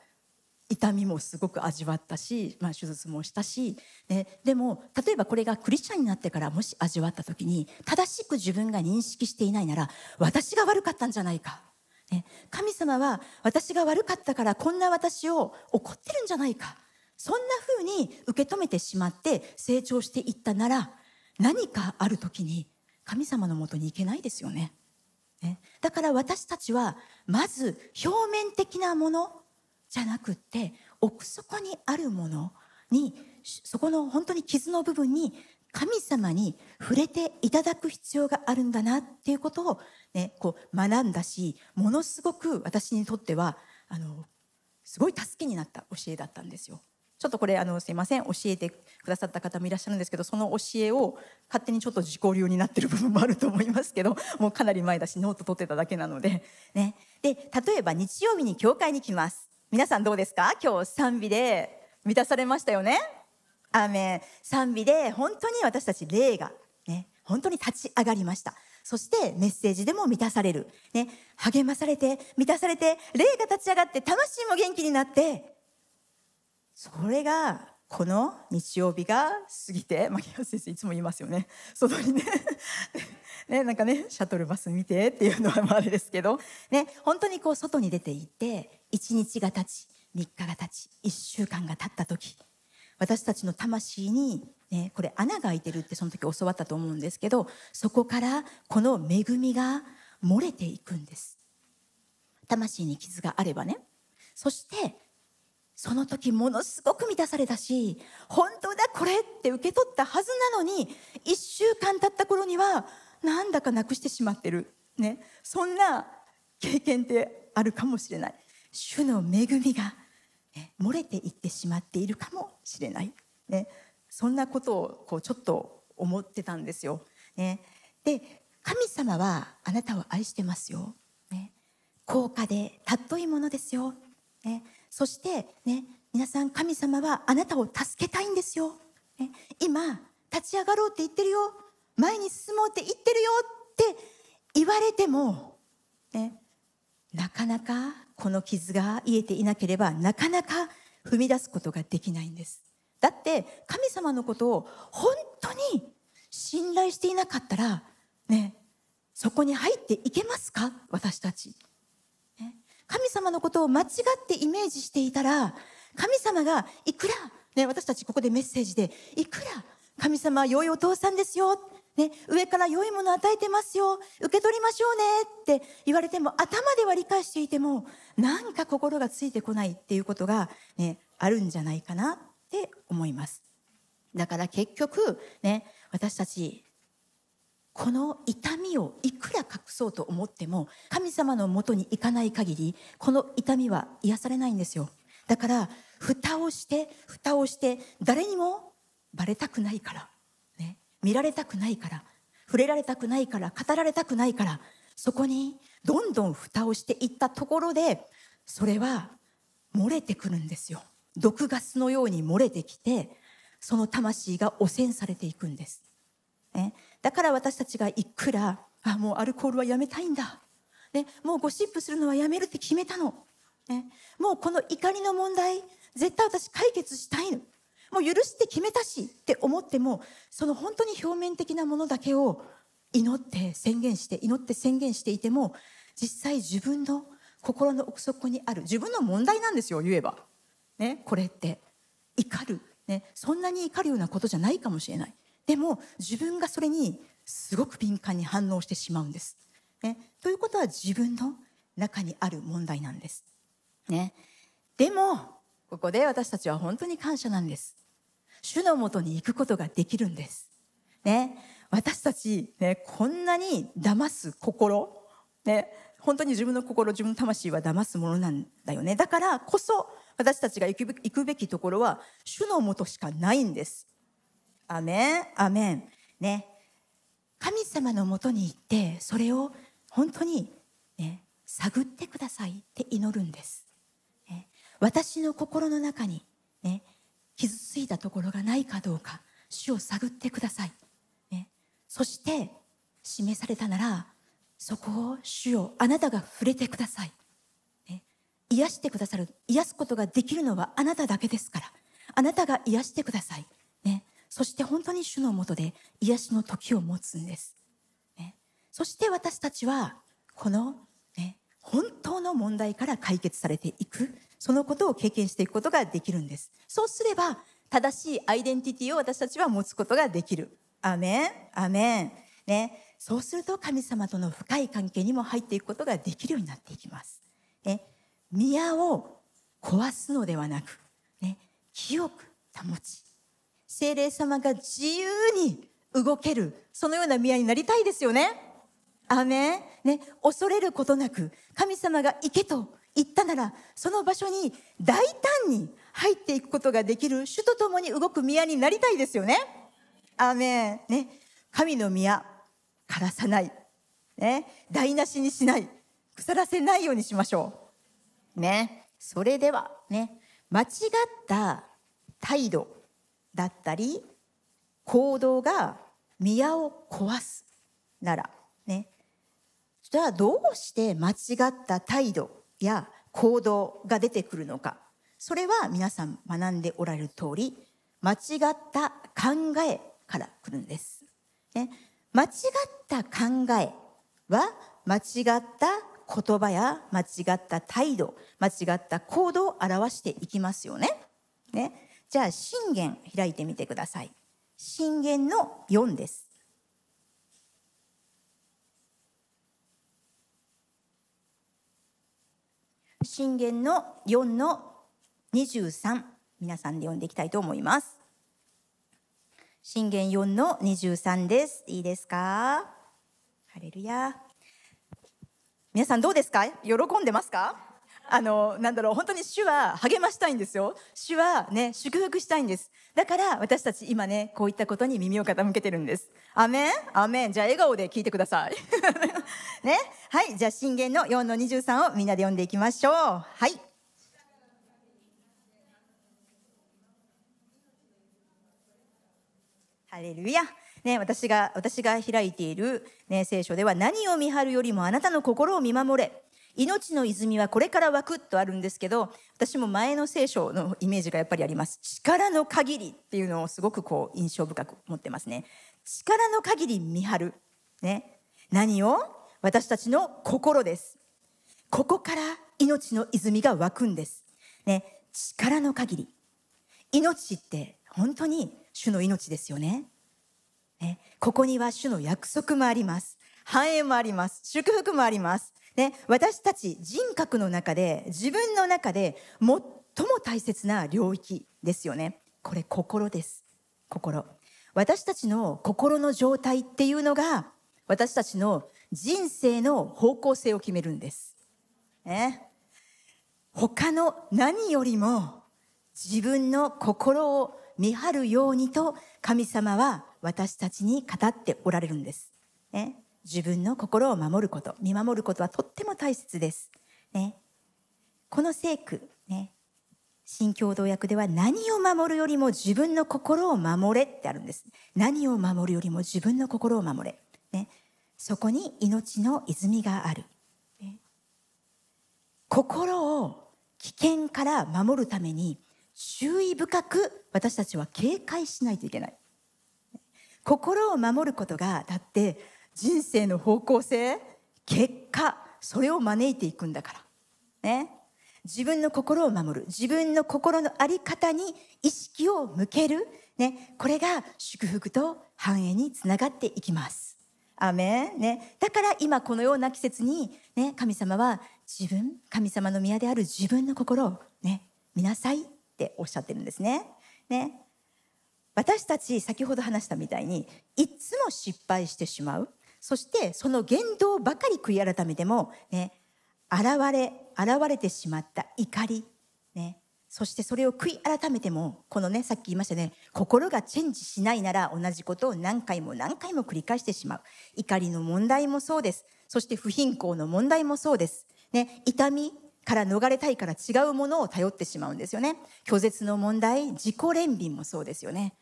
S2: 痛みもすごく味わったし、まあ、手術もしたし、ね、でも例えばこれがクリスチャンになってからもし味わった時に正しく自分が認識していないなら私が悪かったんじゃないか、神様は私が悪かったからこんな私を怒ってるんじゃないか。そんな風に受け止めてしまって成長していったなら何かある時に神様のもとに行けないですよね。ね。だから私たちはまず表面的なものじゃなくって奥底にあるものにそこの本当に傷の部分に神様に触れていただく必要があるんだなっていうことを、ね、こう学んだしものすごく私にとってはあのすごい助けになった教えだったんですよ。ちょっとこれあのすいません教えてくださった方もいらっしゃるんですけどその教えを勝手にちょっと自己流になってる部分もあると思いますけどもうかなり前だしノート取ってただけなので、ね、で例えば日曜日に教会に来ます。皆さんどうですか？今日賛美で満たされましたよね？ア賛美で本当に私たち霊がね本当に立ち上がりました。そしてメッセージでも満たされる、ね、励まされて満たされて霊が立ち上がって魂も元気になってそれがこの日曜日が過ぎて牧原先生いつも言いますよね。外にね。[laughs] ねなんかねシャトルバス見てっていうのはあれですけど、ね、本当にこう外に出ていって1日が経ち3日が経ち1週間が経った時私たちの魂に、ね、これ穴が開いてるってその時教わったと思うんですけどそこからこの恵みが漏れていくんです。魂に傷があればね。そしてその時ものすごく満たされたし本当だこれって受け取ったはずなのに1週間経った頃にはなんだかなくしてしまってる、ね、そんな経験ってあるかもしれない。主の恵みが、ね、漏れていってしまっているかもしれない、ね、そんなことをこうちょっと思ってたんですよ。ね、で神様はあなたを愛してますよ。ね、高価で尊いものですよ。ね、そしてね。皆さん神様はあなたを助けたいんですよ。ね、今立ち上がろうって言ってるよ。前に進もうって言ってるよって言われても、ね、なかなかこの傷が癒えていなければなかなか踏み出すことができないんです。だって神様のことを本当に信頼していなかったらねそこに入っていけますか？私たち、ね、神様のことを間違ってイメージしていたら神様がいくら、ね、私たちここでメッセージでいくら？神様は良いお父さんですよね、上から良いものを与えてますよ。受け取りましょうねって言われても頭では理解していてもなんか心がついてこないっていうことが、ね、あるんじゃないかなって思います。だから結局、ね、私たちこの痛みをいくら隠そうと思っても神様のもとに行かない限りこの痛みは癒されないんですよ。だから蓋をして蓋をして誰にもバレたくないから。見られたくないから触れられたくないから語られたくないからそこにどんどん蓋をしていったところでそれは漏れてくるんですよ。毒ガスのように漏れてきてその魂が汚染されていくんです、ね、だから私たちがいくらあもうアルコールはやめたいんだ、ね、もうゴシップするのはやめるって決めたの、ね、もうこの怒りの問題絶対私解決したいの。もう許して決めたしって思ってもその本当に表面的なものだけを祈って宣言して祈って宣言していても実際自分の心の奥底にある自分の問題なんですよ言えば、ね、これって。怒る、ね、そんなに怒るようなことじゃないかもしれない。でも自分がそれにすごく敏感に反応してしまうんです、ね、ということは自分の中にある問題なんです、ね、でもここで私たちは本当に感謝なんです。主のもとに行くことができるんです。ね、私たち、ね、こんなに騙す心、ね、本当に自分の心、自分の魂は騙すものなんだよね。だからこそ、私たちが行くべきところは、主のもとしかないんです。アメン、アメン。ね。神様のもとに行って、それを本当に、ね、探ってくださいって祈るんです。ね、私の心の中に、ね、傷ついたところがないかどうか主を探ってください、ね、そして示されたならそこを主をあなたが触れてください、ね、癒してくださる癒すことができるのはあなただけですから。あなたが癒してください、ね、そして本当に主のもとで癒しの時を持つんです、ね、そして私たちはこの、ね、本当の問題から解決されていくそのことを経験していくことができるんです。そうすれば正しいアイデンティティを私たちは持つことができる。アメン。アメン。ね。そうすると神様との深い関係にも入っていくことができるようになっていきます、ね、宮を壊すのではなく、ね、清く保ち。精霊様が自由に動けるそのような宮になりたいですよね。アメね。恐れることなく神様が行けと言ったならその場所に大胆に入っていくことができる主と共に動く宮になりたいですよね。アメン。ね。神の宮。枯らさない、ね、台無しにしない。腐らせないようにしましょう。ね。それではね。間違った態度だったり行動が宮を壊すなら。ね。じゃあどうして間違った態度や行動が出てくるのか。それは皆さん学んでおられる通り間違った考えから来るんです、ね、間違った考えは間違った言葉や間違った態度間違った行動を表していきますよね。ね。じゃあ信玄開いてみてください。信玄の4です。信玄の4の23皆さんで読んでいきたいと思います。信玄4の23です。いいですか？ハレルヤ。皆さんどうですか？喜んでますか？あのなんだろう本当に主は励ましたいんですよ。主はね祝福したいんです。だから私たち今ねこういったことに耳を傾けてるんです。アメン？アメン？じゃあ笑顔で聞いてください。[laughs] ね？はい。じゃあ信玄の4の23をみんなで読んでいきましょう。はい。ハレルヤ。ね、私が私が開いている、ね、聖書では何を見張るよりもあなたの心を見守れ。命の泉はこれから湧くとあるんですけど私も前の聖書のイメージがやっぱりあります。力の限りっていうのをすごくこう印象深く持ってますね。力の限り見張る。ね。何を？私たちの心です。ここから命の泉が湧くんです。ね。力の限り。命って本当に主の命ですよね。ね。ここには主の約束もあります。繁栄もあります。祝福もあります。ね、私たち人格の中で自分の中で最も大切な領域ですよね。これ心です。心。私たちの心の状態っていうのが私たちの人生の方向性を決めるんです、ね、他の何よりも自分の心を見張るようにと神様は私たちに語っておられるんです、ね、自分の心を守ること見守ることはとっても大切です、ね、この聖句ね。新共同訳では何を守るよりも自分の心を守れってあるんです。何を守るよりも自分の心を守れ、ね、そこに命の泉がある、ね、心を危険から守るために注意深く私たちは警戒しないといけない。心を守ることがだって人生の方向性結果それを招いていくんだから。ね。自分の心を守る。自分の心の在り方に意識を向ける、ね、これが祝福と繁栄につながっていきます。アメン、ね、だから今このような季節に、ね、神様は自分神様の宮である自分の心を、ね、見なさいっておっしゃってるんですね。ね。私たち先ほど話したみたいにいつも失敗してしまう。そしてその言動ばかり悔い改めても、ね、現れ現れてしまった怒り、ね、そしてそれを悔い改めてもこのねさっき言いましたね心がチェンジしないなら同じことを何回も何回も繰り返してしまう。怒りの問題もそうです。そして不貧困の問題もそうです、ね、痛みから逃れたいから違うものを頼ってしまうんですよね。拒絶の問題自己憐憫もそうですよね。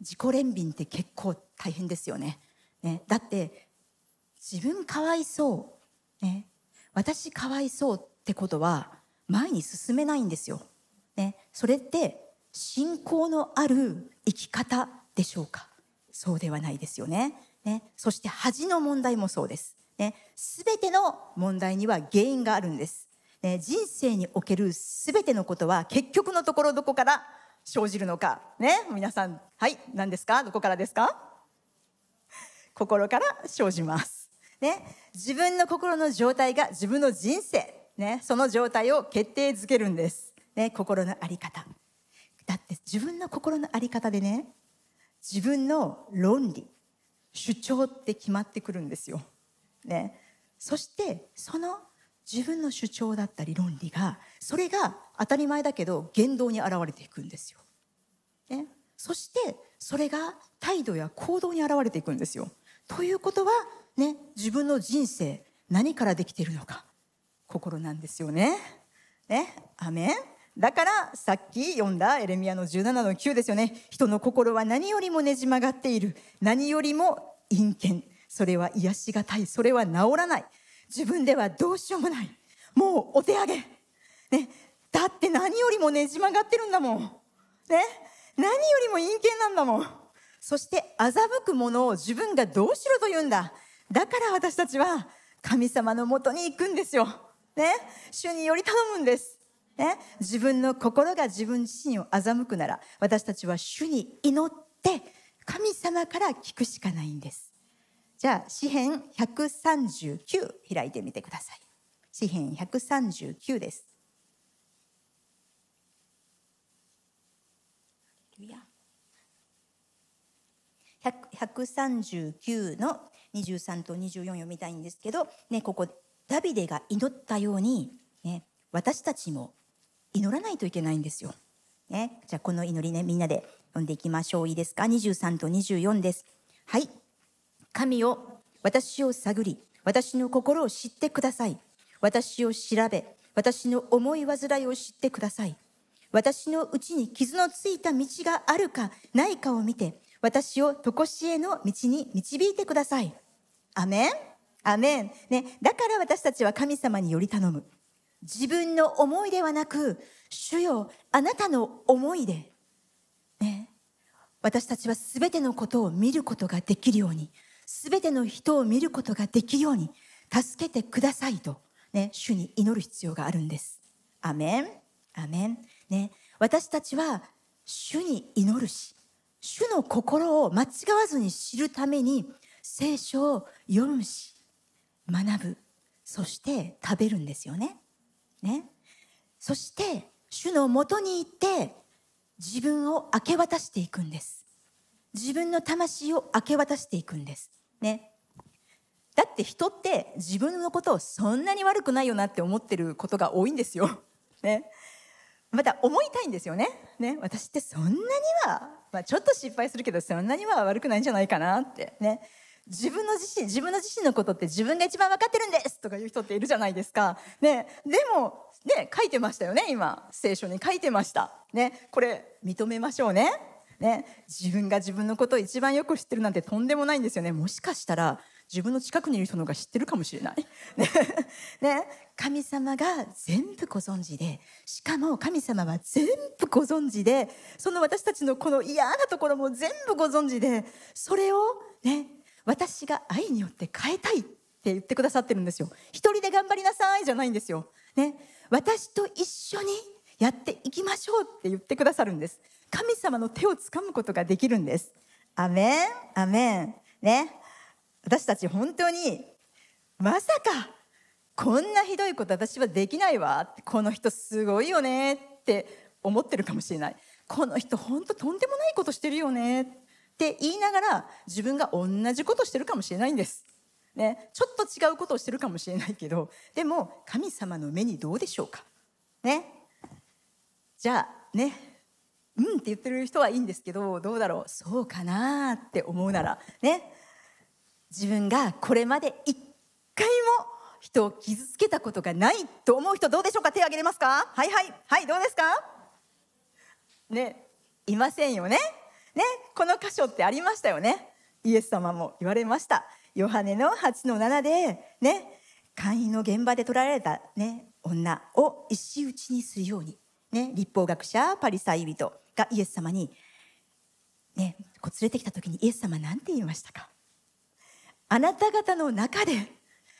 S2: 自己憐憫って結構大変ですよね。ねだって自分かわいそう、ね、私かわいそうってことは前に進めないんですよ、ね、それって信仰のある生き方でしょうか。そうではないですよね。ね。そして恥の問題もそうです。ね、全ての問題には原因があるんです、ね、人生における全てのことは結局のところどこから生じるのか。ね。皆さんはい。何ですか？どこからですか？[laughs] 心から生じます。ね自分の心の状態が自分の人生ねその状態を決定づけるんです。ね心の在り方。だって自分の心の在り方でね自分の論理主張って決まってくるんですよ。ね、そしてその自分の主張だったり論理がそれが当たり前だけど言動に現れていくんですよ。ね、そしてそれが態度や行動に現れていくんですよ。ということは、ね、自分の人生何からできているのか心なんですよね。ね、アメン。だからさっき読んだエレミアの17の9ですよね。人の心は何よりもねじ曲がっている。何よりも陰険。それは癒しがたい。それは治らない。自分ではどうしようもない。もうお手上げ、ね、だって何よりもねじ曲がってるんだもん、ね、何よりも陰険なんだもん。そして欺くものを自分がどうしろと言うんだ。だから私たちは神様のもとに行くんですよ、ね、主により頼むんです。ね、自分の心が自分自身を欺くなら私たちは主に祈って神様から聞くしかないんです。じゃあ詩編139開いてみてください。詩編139です。139の23と24読みたいんですけど、ね、ここダビデが祈ったように、ね、私たちも祈らないといけないんですよ。ね、じゃあこの祈りねみんなで読んでいきましょう。いいですか？23と24です。はい。神を私を探り私の心を知ってください。私を調べ私の思い煩いを知ってください。私のうちに傷のついた道があるかないかを見て私を常しえの道に導いてください。アメン？アメン、ね、だから私たちは神様により頼む。自分の思いではなく主よあなたの思いで、ね、私たちは全てのことを見ることができるようにすべての人を見ることができるように助けてくださいと、ね、主に祈る必要があるんです。アメン？アメン、ね、私たちは主に祈るし主の心を間違わずに知るために聖書を読むし学ぶそして食べるんですよね。ねそして主のもとに行って自分を明け渡していくんです。自分の魂を明け渡していくんです。ね。だって人って自分のことをそんなに悪くないよなって思ってることが多いんですよ。[laughs] ね。また思いたいんですよね。ね。私ってそんなには、まあ、ちょっと失敗するけどそんなには悪くないんじゃないかなってね。自分の自身自分の自身のことって自分が一番分かってるんですとかいう人っているじゃないですか。ね、でもね書いてましたよね今。聖書に書いてました。ね、これ認めましょうね。ね、自分が自分のことを一番よく知ってるなんてとんでもないんですよね。もしかしたら自分の近くにいる人の方が知ってるかもしれない、ね。ね、神様が全部ご存知でしかも神様は全部ご存知でその私たちのこの嫌なところも全部ご存知でそれをね私が愛によって変えたいって言ってくださってるんですよ。一人で頑張りなさいじゃないんですよ、ね、私と一緒にやっていきましょうって言ってくださるんです。神様の手をつかむことができるんです。アメン。アメン。ね。私たち本当にまさかこんなひどいこと私はできないわ。この人すごいよねって思ってるかもしれない。この人本当とんでもないことしてるよねって言いながら自分が同じことしてるかもしれないんです。ね、ちょっと違うことをしてるかもしれないけどでも神様の目にどうでしょうか？ね。じゃあね。うんって言ってる人はいいんですけどどうだろう？そうかなって思うならね。自分がこれまで一回も人を傷つけたことがないと思う人どうでしょうか？手を挙げれますか？はいはい。はいどうですか？ね。いませんよね。ねこの箇所ってありましたよね。イエス様も言われました。ヨハネの8の7でね会員の現場で取られた、ね、女を石打ちにするように、ね、立法学者パリサイ人がイエス様に、ね、こう連れてきた時にイエス様何て言いましたか？あなた方の中で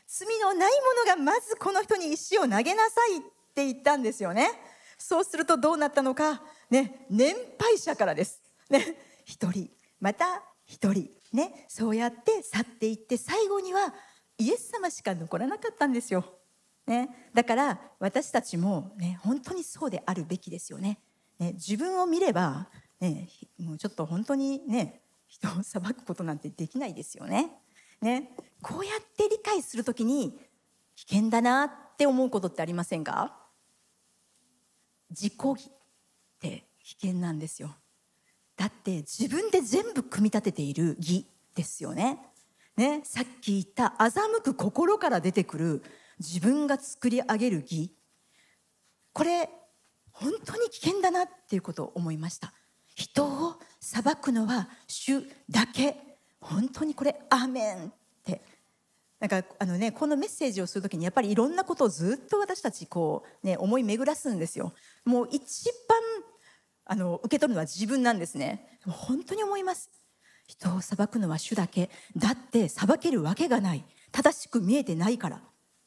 S2: 罪のない者がまずこの人に石を投げなさいって言ったんですよね。そうするとどうなったのか、ね、年配者からです、ね、一人また一人、ね、そうやって去っていって最後にはイエス様しか残らなかったんですよ、ね、だから私たちも、ね、本当にそうであるべきですよね。ね自分を見れば、ね、もうちょっと本当にね人を裁くことなんてできないですよね。ね。こうやって理解するときに危険だなって思うことってありませんか？自己義って危険なんですよ。だって自分で全部組み立てている義ですよね。ね、さっき言った欺く心から出てくる自分が作り上げる義これ本当に危険だなっていうことを思いました。人を裁くのは主だけ。本当にこれアーメンって。なんかあのねこのメッセージをする時にやっぱりいろんなことをずっと私たちこうね思い巡らすんですよ。もう一番あの受け取るのは自分なんですね。本当に思います。人を裁くのは主だけ。だって裁けるわけがない。正しく見えてないから。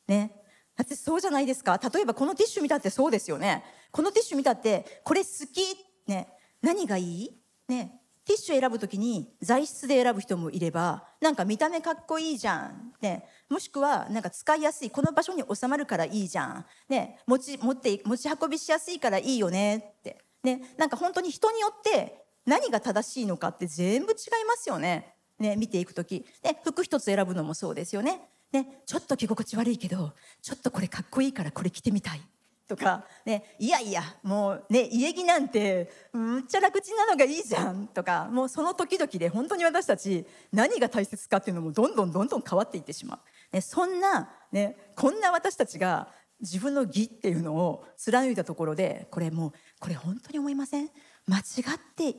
S2: ね。だってそうじゃないですか。例えばこのティッシュ見たってそうですよね。このティッシュ見たってこれ好き。ね。何がいい？ね。ティッシュ選ぶ時に材質で選ぶ人もいればなんか見た目かっこいいじゃん、ね、もしくはなんか使いやすい。この場所に収まるからいいじゃん、ね、持ち持って持ち運びしやすいからいいよねって、ね、なんか本当に人によって何が正しいのかって全部違いますよね。ね、見ていく時、ね、服一つ選ぶのもそうですよね。ね、ちょっと着心地悪いけど、ちょっとこれかっこいいからこれ着てみたい。とか、ね、いやいや、もうね、家着なんて、むっちゃ楽ちんなのがいいじゃん。とか、もうその時々で本当に私たち、何が大切かっていうのもどんどんどんどん変わっていってしまう。ね、そんな、ね、こんな私たちが自分の義っていうのを貫いたところで、これもう、これ本当に思いません？間違って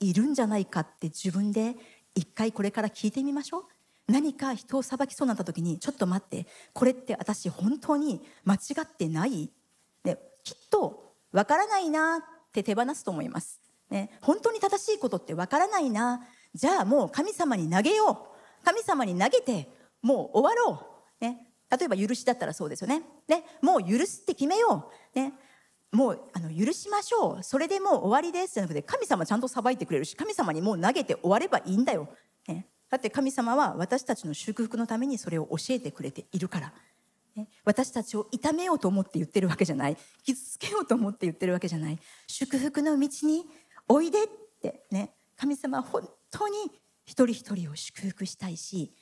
S2: いるんじゃないかって自分で一回これから聞いてみましょう？何か人を裁きそうになった時にちょっと待ってこれって私本当に間違ってない？できっとわからないなって手放すと思います、ね、本当に正しいことってわからないな。じゃあもう神様に投げよう。神様に投げてもう終わろう、ね、例えば許しだったらそうですよね。ねもう許すって決めよう、ね、もうあの許しましょう。それでもう終わりです。じゃなくて神様ちゃんと裁いてくれるし神様にもう投げて終わればいいんだよ、ね、だって神様は私たちの祝福のためにそれを教えてくれているから、ね、私たちを痛めようと思って言ってるわけじゃない。傷つけようと思って言ってるわけじゃない。祝福の道においでって。ね神様は本当に一人一人を祝福したいし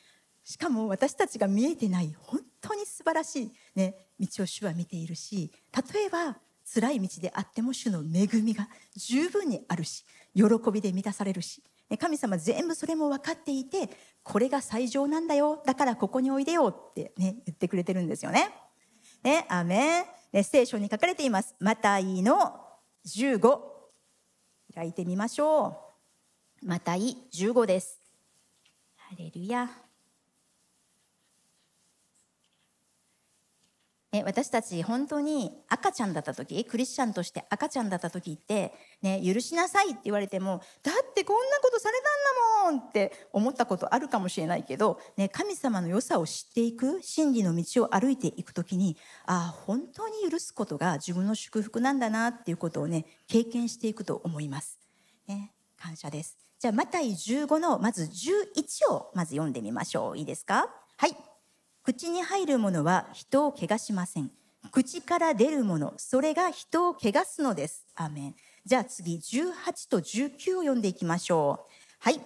S2: しかも私たちが見えてない本当に素晴らしい、ね、道を主は見ているし例えば辛い道であっても主の恵みが十分にあるし喜びで満たされるし神様全部それも分かっていてこれが最上なんだよだからここにおいでよってね言ってくれてるんですよね。ね、アメン、ね、聖書に書かれています。マタイの15開いてみましょう。マタイ15です。ハレルヤ。ね、私たち本当に赤ちゃんだった時クリスチャンとして赤ちゃんだった時って、ね、許しなさいって言われてもだってこんなことされたんだもんって思ったことあるかもしれないけど、ね、神様の良さを知っていく真理の道を歩いていく時にああ本当に許すことが自分の祝福なんだなっていうことをね経験していくと思います。ね、感謝です。じゃあマタイ15のまず11をまず読んでみましょう。いいですか？はい口に入るものは人を汚しません。口から出るもの、それが人を汚すのです。アメン。じゃあ次、18と19を読んでいきましょう。はい。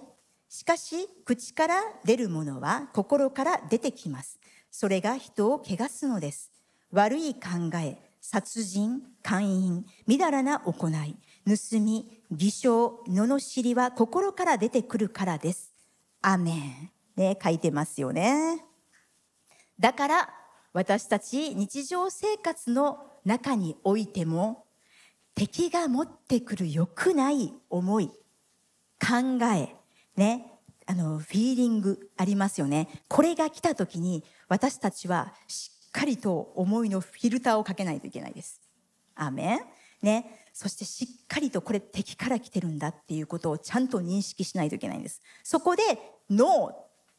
S2: しかし、口から出るものは心から出てきます。それが人を汚すのです。悪い考え、殺人、姦淫、みだらな行い、盗み、偽証、罵りは心から出てくるからです。アメン。ね、書いてますよね。だから私たち日常生活の中においても敵が持ってくる良くない思い考えねあのフィーリングありますよね。これが来た時に私たちはしっかりと思いのフィルターをかけないといけないです。アメン。ね。そしてしっかりとこれ敵から来てるんだっていうことをちゃんと認識しないといけないんです。そこでノー、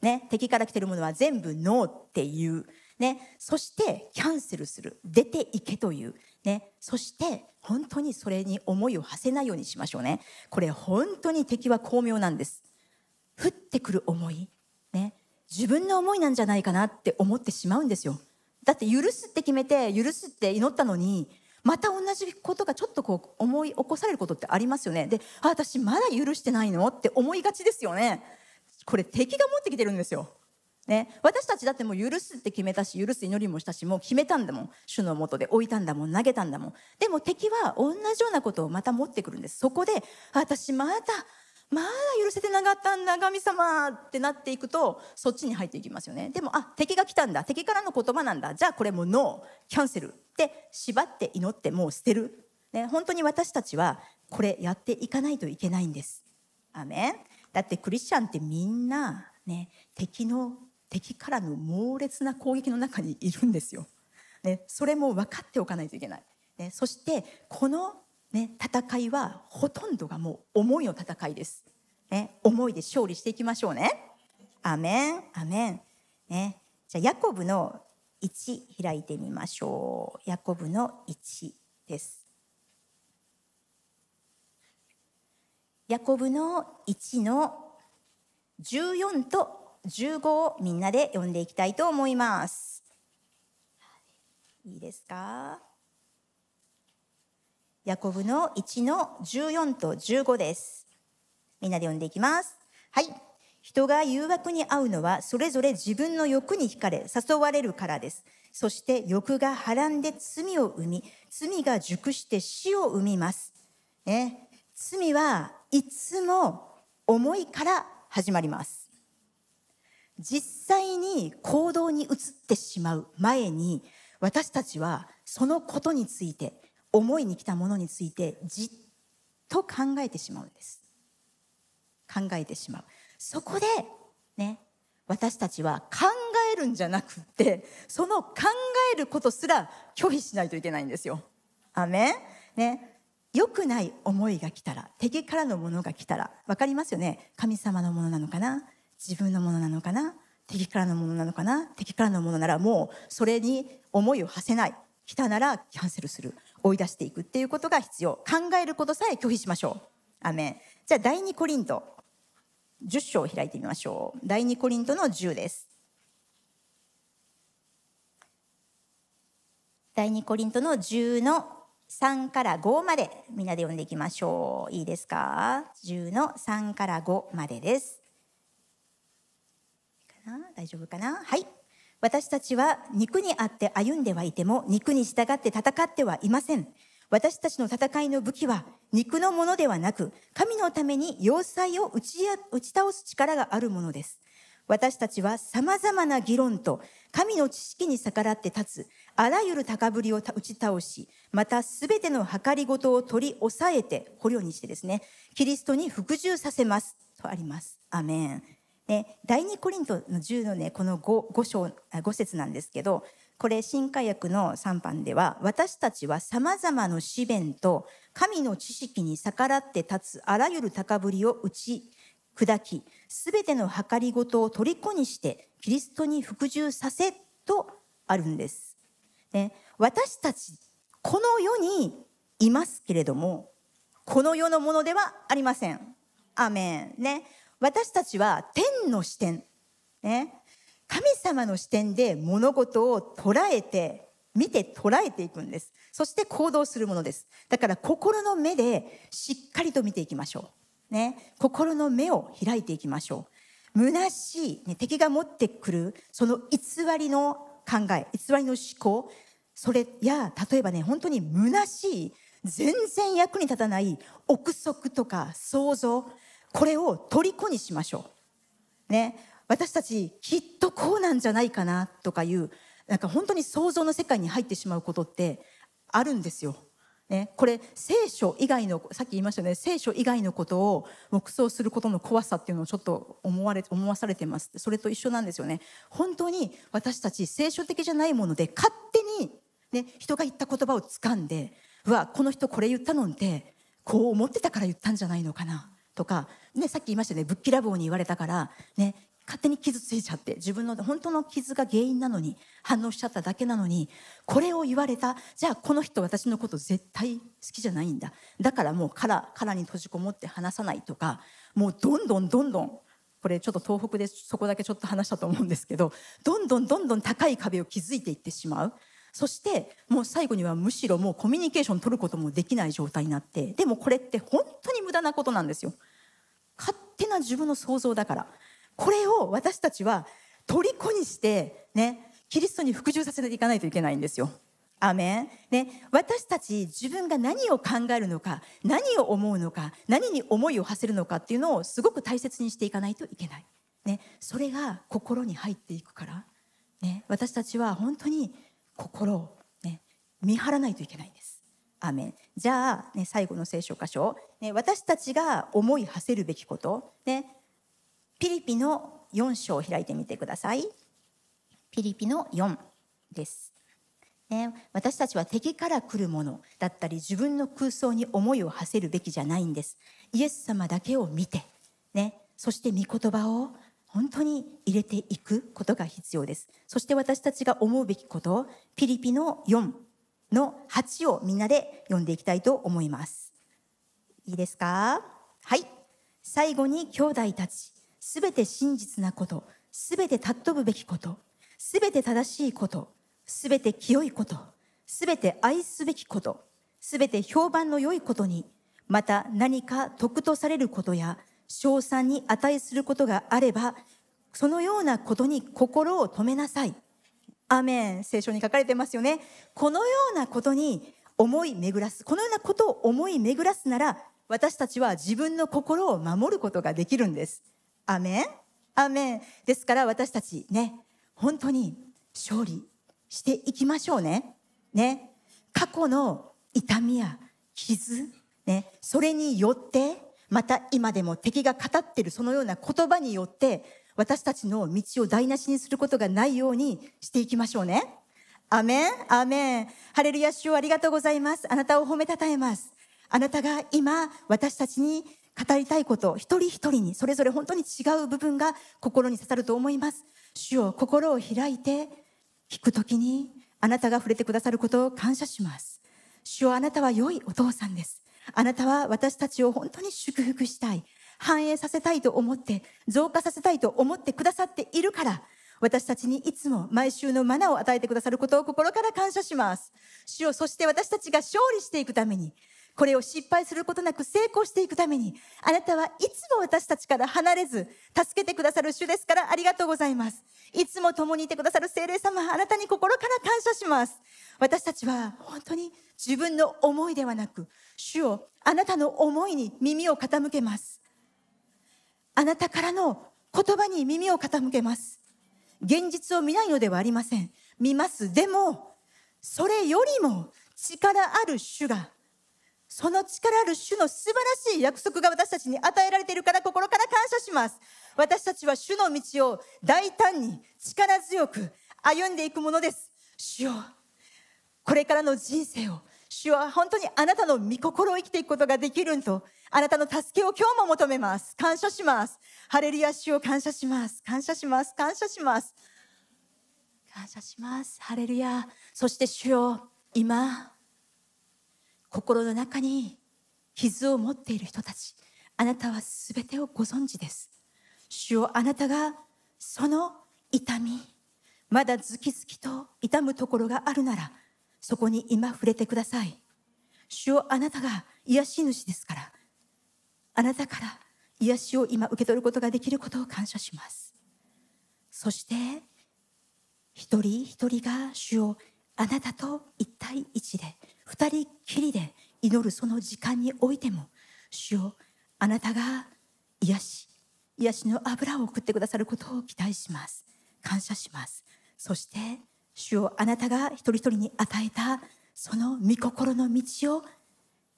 S2: ね、敵から来てるものは全部ノーっていう。ね、そしてキャンセルする。出ていけという、ね、そして本当にそれに思いを馳せないようにしましょうね。これ本当に敵は巧妙なんです。降ってくる思い、ね、自分の思いなんじゃないかなって思ってしまうんですよ。だって許すって決めて許すって祈ったのにまた同じことがちょっとこう思い起こされることってありますよね。であ私まだ許してないの？って思いがちですよね。これ敵が持ってきてるんですよ。ね、私たちだってもう許すって決めたし許す祈りもしたしもう決めたんだもん。主のもとで置いたんだもん。投げたんだもん。でも敵は同じようなことをまた持ってくるんです。そこで私まだまだ許せてなかったんだ神様ってなっていくとそっちに入っていきますよね。でもあ敵が来たんだ。敵からの言葉なんだ。じゃあこれもノー。キャンセル。って縛って祈ってもう捨てる、ね、本当に私たちはこれやっていかないといけないんです。アメだってクリスチャンってみんなね敵の敵からの猛烈な攻撃の中にいるんですよ、ね、それも分かっておかないといけない、ね、そしてこの、ね、戦いはほとんどがもう思いの戦いです、ね、思いで勝利していきましょうね。アメンアメン、ね、じゃあヤコブの1開いてみましょう。ヤコブの1です。ヤコブの1の14と15をみんなで読んでいきたいと思います。いいですか？ヤコブの1の14と15です。みんなで読んでいきます。はい。人が誘惑に遭うのはそれぞれ自分の欲に惹かれ誘われるからです。そして欲がはらんで罪を生み、罪が熟して死を生みます。ね、罪はいつも思いから始まります。実際に行動に移ってしまう前に私たちはそのことについて思いに来たものについてじっと考えてしまうんです考えてしまうそこでね私たちは考えるんじゃなくってその考えることすら拒否しないといけないんですよ。アメね良くない思いが来たら敵からのものが来たら分かりますよね？神様のものなのかな？自分のものなのかな？敵からのものなのかな？敵からのものならもうそれに思いを馳せない。来たならキャンセルする。追い出していくっていうことが必要。考えることさえ拒否しましょう。アメン。じゃあ第2コリント。10章を開いてみましょう。第2コリントの10です。第2コリントの10の3から5までみんなで読んでいきましょう。いいですか？10の3から5までです。な？大丈夫かな？はい。私たちは肉にあって歩んではいても肉に従って戦ってはいません。私たちの戦いの武器は肉のものではなく神のために要塞を打ち打ち倒す力があるものです。私たちは様々な議論と神の知識に逆らって立つあらゆる高ぶりを打ち倒しまた全ての計りごとを取り押さえて捕虜にしてですねキリストに服従させますとあります。アメン。ね、第2コリントの10のねこの 5, 5章5節なんですけどこれ新化訳の3版では私たちはさまざまな試練と神の知識に逆らって立つあらゆる高ぶりを打ち砕きすべての計りごとを虜にしてキリストに服従させとあるんです。ね、私たちこの世にいますけれどもこの世のものではありません。アメン。ね。私たちは天の視点、ね、神様の視点で物事を捉えて見て捉えていくんです。そして行動するものです。だから心の目でしっかりと見ていきましょう、ね、心の目を開いていきましょう虚しい、ね、敵が持ってくるその偽りの考え偽りの思考それや例えばね本当に虚しい全然役に立たない憶測とか想像これを虜にしましょう。ね、私たちきっとこうなんじゃないかなとかいうなんか本当に想像の世界に入ってしまうことってあるんですよ。ね、これ聖書以外のさっき言いましたね聖書以外のことを黙想することの怖さっていうのをちょっと思われ思わされてます。それと一緒なんですよね。本当に私たち聖書的じゃないもので勝手に、ね、人が言った言葉を掴んでうわこの人これ言ったのってこう思ってたから言ったんじゃないのかなとか、ね、さっき言いましたねぶっきらぼうに言われたから、ね、勝手に傷ついちゃって自分の本当の傷が原因なのに反応しちゃっただけなのにこれを言われたじゃあこの人私のこと絶対好きじゃないんだ。だからもう殻殻に閉じこもって話さないとかもうどんどんどんどんこれちょっと東北でそこだけちょっと話したと思うんですけどどんどんどんどん高い壁を築いていってしまう。そしてもう最後にはむしろもうコミュニケーション取ることもできない状態になってでもこれって本当に無駄なことなんですよ。勝手な自分の想像だから。これを私たちは虜にしてねキリストに服従させていかないといけないんですよ。アメン、ね、私たち自分が何を考えるのか何を思うのか何に思いを馳せるのかっていうのをすごく大切にしていかないといけない、ね、それが心に入っていくから、ね、私たちは本当に心を、ね、見張らないといけないんです。アメン。じゃあ、ね、最後の聖書箇所、ね、私たちが思い馳せるべきこと、ね、ピリピの4章を開いてみてください。ピリピの4です。ね、私たちは敵から来るものだったり自分の空想に思いを馳せるべきじゃないんです。イエス様だけを見て、ね、そして御言葉を本当に入れていくことが必要です。そして私たちが思うべきこと、ピリピの4の8をみんなで読んでいきたいと思います。いいですか？はい。最後に兄弟たち、すべて真実なこと、すべて尊ぶべきこと、すべて正しいこと、すべて清いこと、すべて愛すべきこと、すべて評判の良いことに、また何か得とされることや、賞賛に値することがあれば、そのようなことに心を止めなさい。アメン。聖書に書かれてますよね。このようなことに思い巡らす。このようなことを思い巡らすなら、私たちは自分の心を守ることができるんです。アメン？アメン。ですから私たちね本当に勝利していきましょうね。ね。過去の痛みや傷ね。それによってまた今でも敵が語ってるそのような言葉によって私たちの道を台無しにすることがないようにしていきましょうね。アメン？アメン。ハレルヤ主をありがとうございます。あなたを褒めたたえます。あなたが今私たちに語りたいこと一人一人にそれぞれ本当に違う部分が心に刺さると思います。主を心を開いて聞くときにあなたが触れてくださることを感謝します。主をあなたは良いお父さんです。あなたは私たちを本当に祝福したい。繁栄させたいと思って増加させたいと思ってくださっているから私たちにいつも毎週のマナを与えてくださることを心から感謝します。主をそして私たちが勝利していくためにこれを失敗することなく成功していくために、あなたはいつも私たちから離れず、助けてくださる主ですからありがとうございます。いつも共にいてくださる聖霊様、あなたに心から感謝します。私たちは本当に自分の思いではなく、主をあなたの思いに耳を傾けます。あなたからの言葉に耳を傾けます。現実を見ないのではありません。見ます。でも、それよりも力ある主がその力ある主の素晴らしい約束が私たちに与えられているから心から感謝します。私たちは主の道を大胆に力強く歩んでいくものです。主よ、これからの人生を主は本当にあなたの御心を生きていくことができるんと、あなたの助けを今日も求めます。感謝します。ハレルヤ主を感謝します。感謝します。感謝します。感謝します。ハレルヤ。そして主よ、今、心の中に傷を持っている人たちあなたは全てをご存知です。主よあなたがその痛みまだズキズキと痛むところがあるならそこに今触れてください。主よあなたが癒し主ですからあなたから癒しを今受け取ることができることを感謝します。そして一人一人が主をあなたと一対一で二人きりで祈るその時間においても主よあなたが癒し癒しの油を送ってくださることを期待します。感謝します。そして主よあなたが一人一人に与えたその御心の道を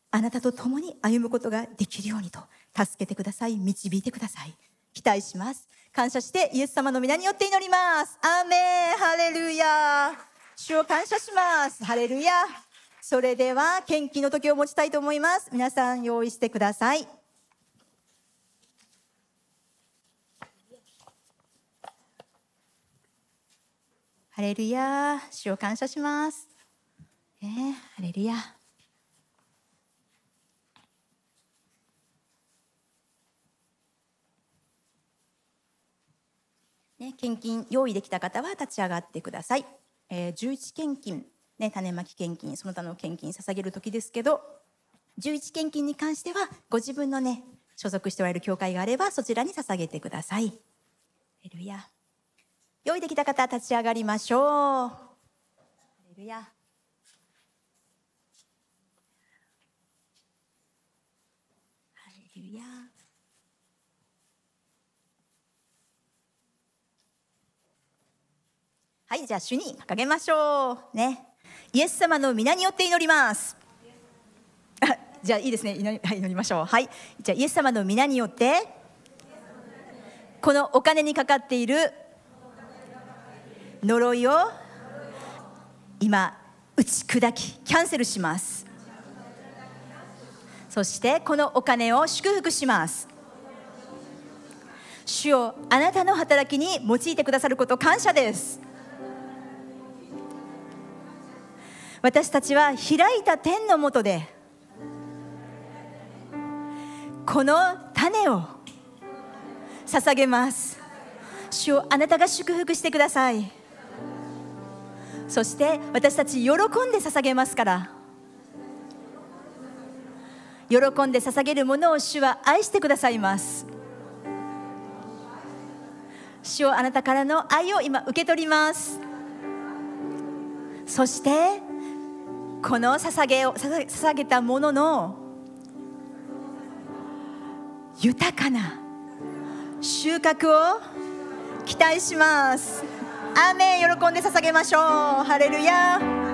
S2: あなたと共に歩むことができるようにと助けてください。導いてください。期待します。感謝してイエス様の皆によって祈ります。アーメン。ハレルヤ。主を感謝します。ハレルヤ。それでは献金の時を持ちたいと思います。皆さん用意してください。ハレルヤ主を感謝します。ねハレルヤね、献金用意できた方は立ち上がってください。えー、11献金、ね、種まき献金、その他の献金捧げる時ですけど、11献金に関しては、ご自分のね、所属しておられる教会があれば、そちらに捧げてください。レルヤ。用意できた方、立ち上がりましょう。レルヤ。ハレルヤ。はいじゃあ主に掲げましょうねイエス様の皆によって祈ります。じゃあいいですね。祈り, [laughs] はい、祈りましょう。はい。じゃあイエス様の皆によってこのお金にかかっている呪いを今打ち砕きキャンセルします。そしてこのお金を祝福します。主よあなたの働きに用いてくださること感謝です。私たちは開いた天のもとでこの種を捧げます。主をあなたが祝福してください。そして私たち喜んで捧げますから。喜んで捧げるものを主は愛してくださいます。主をあなたからの愛を今受け取ります。そしてこの捧げを捧げたものの豊かな収穫を期待します。アーメン喜んで捧げましょう。ハレルヤ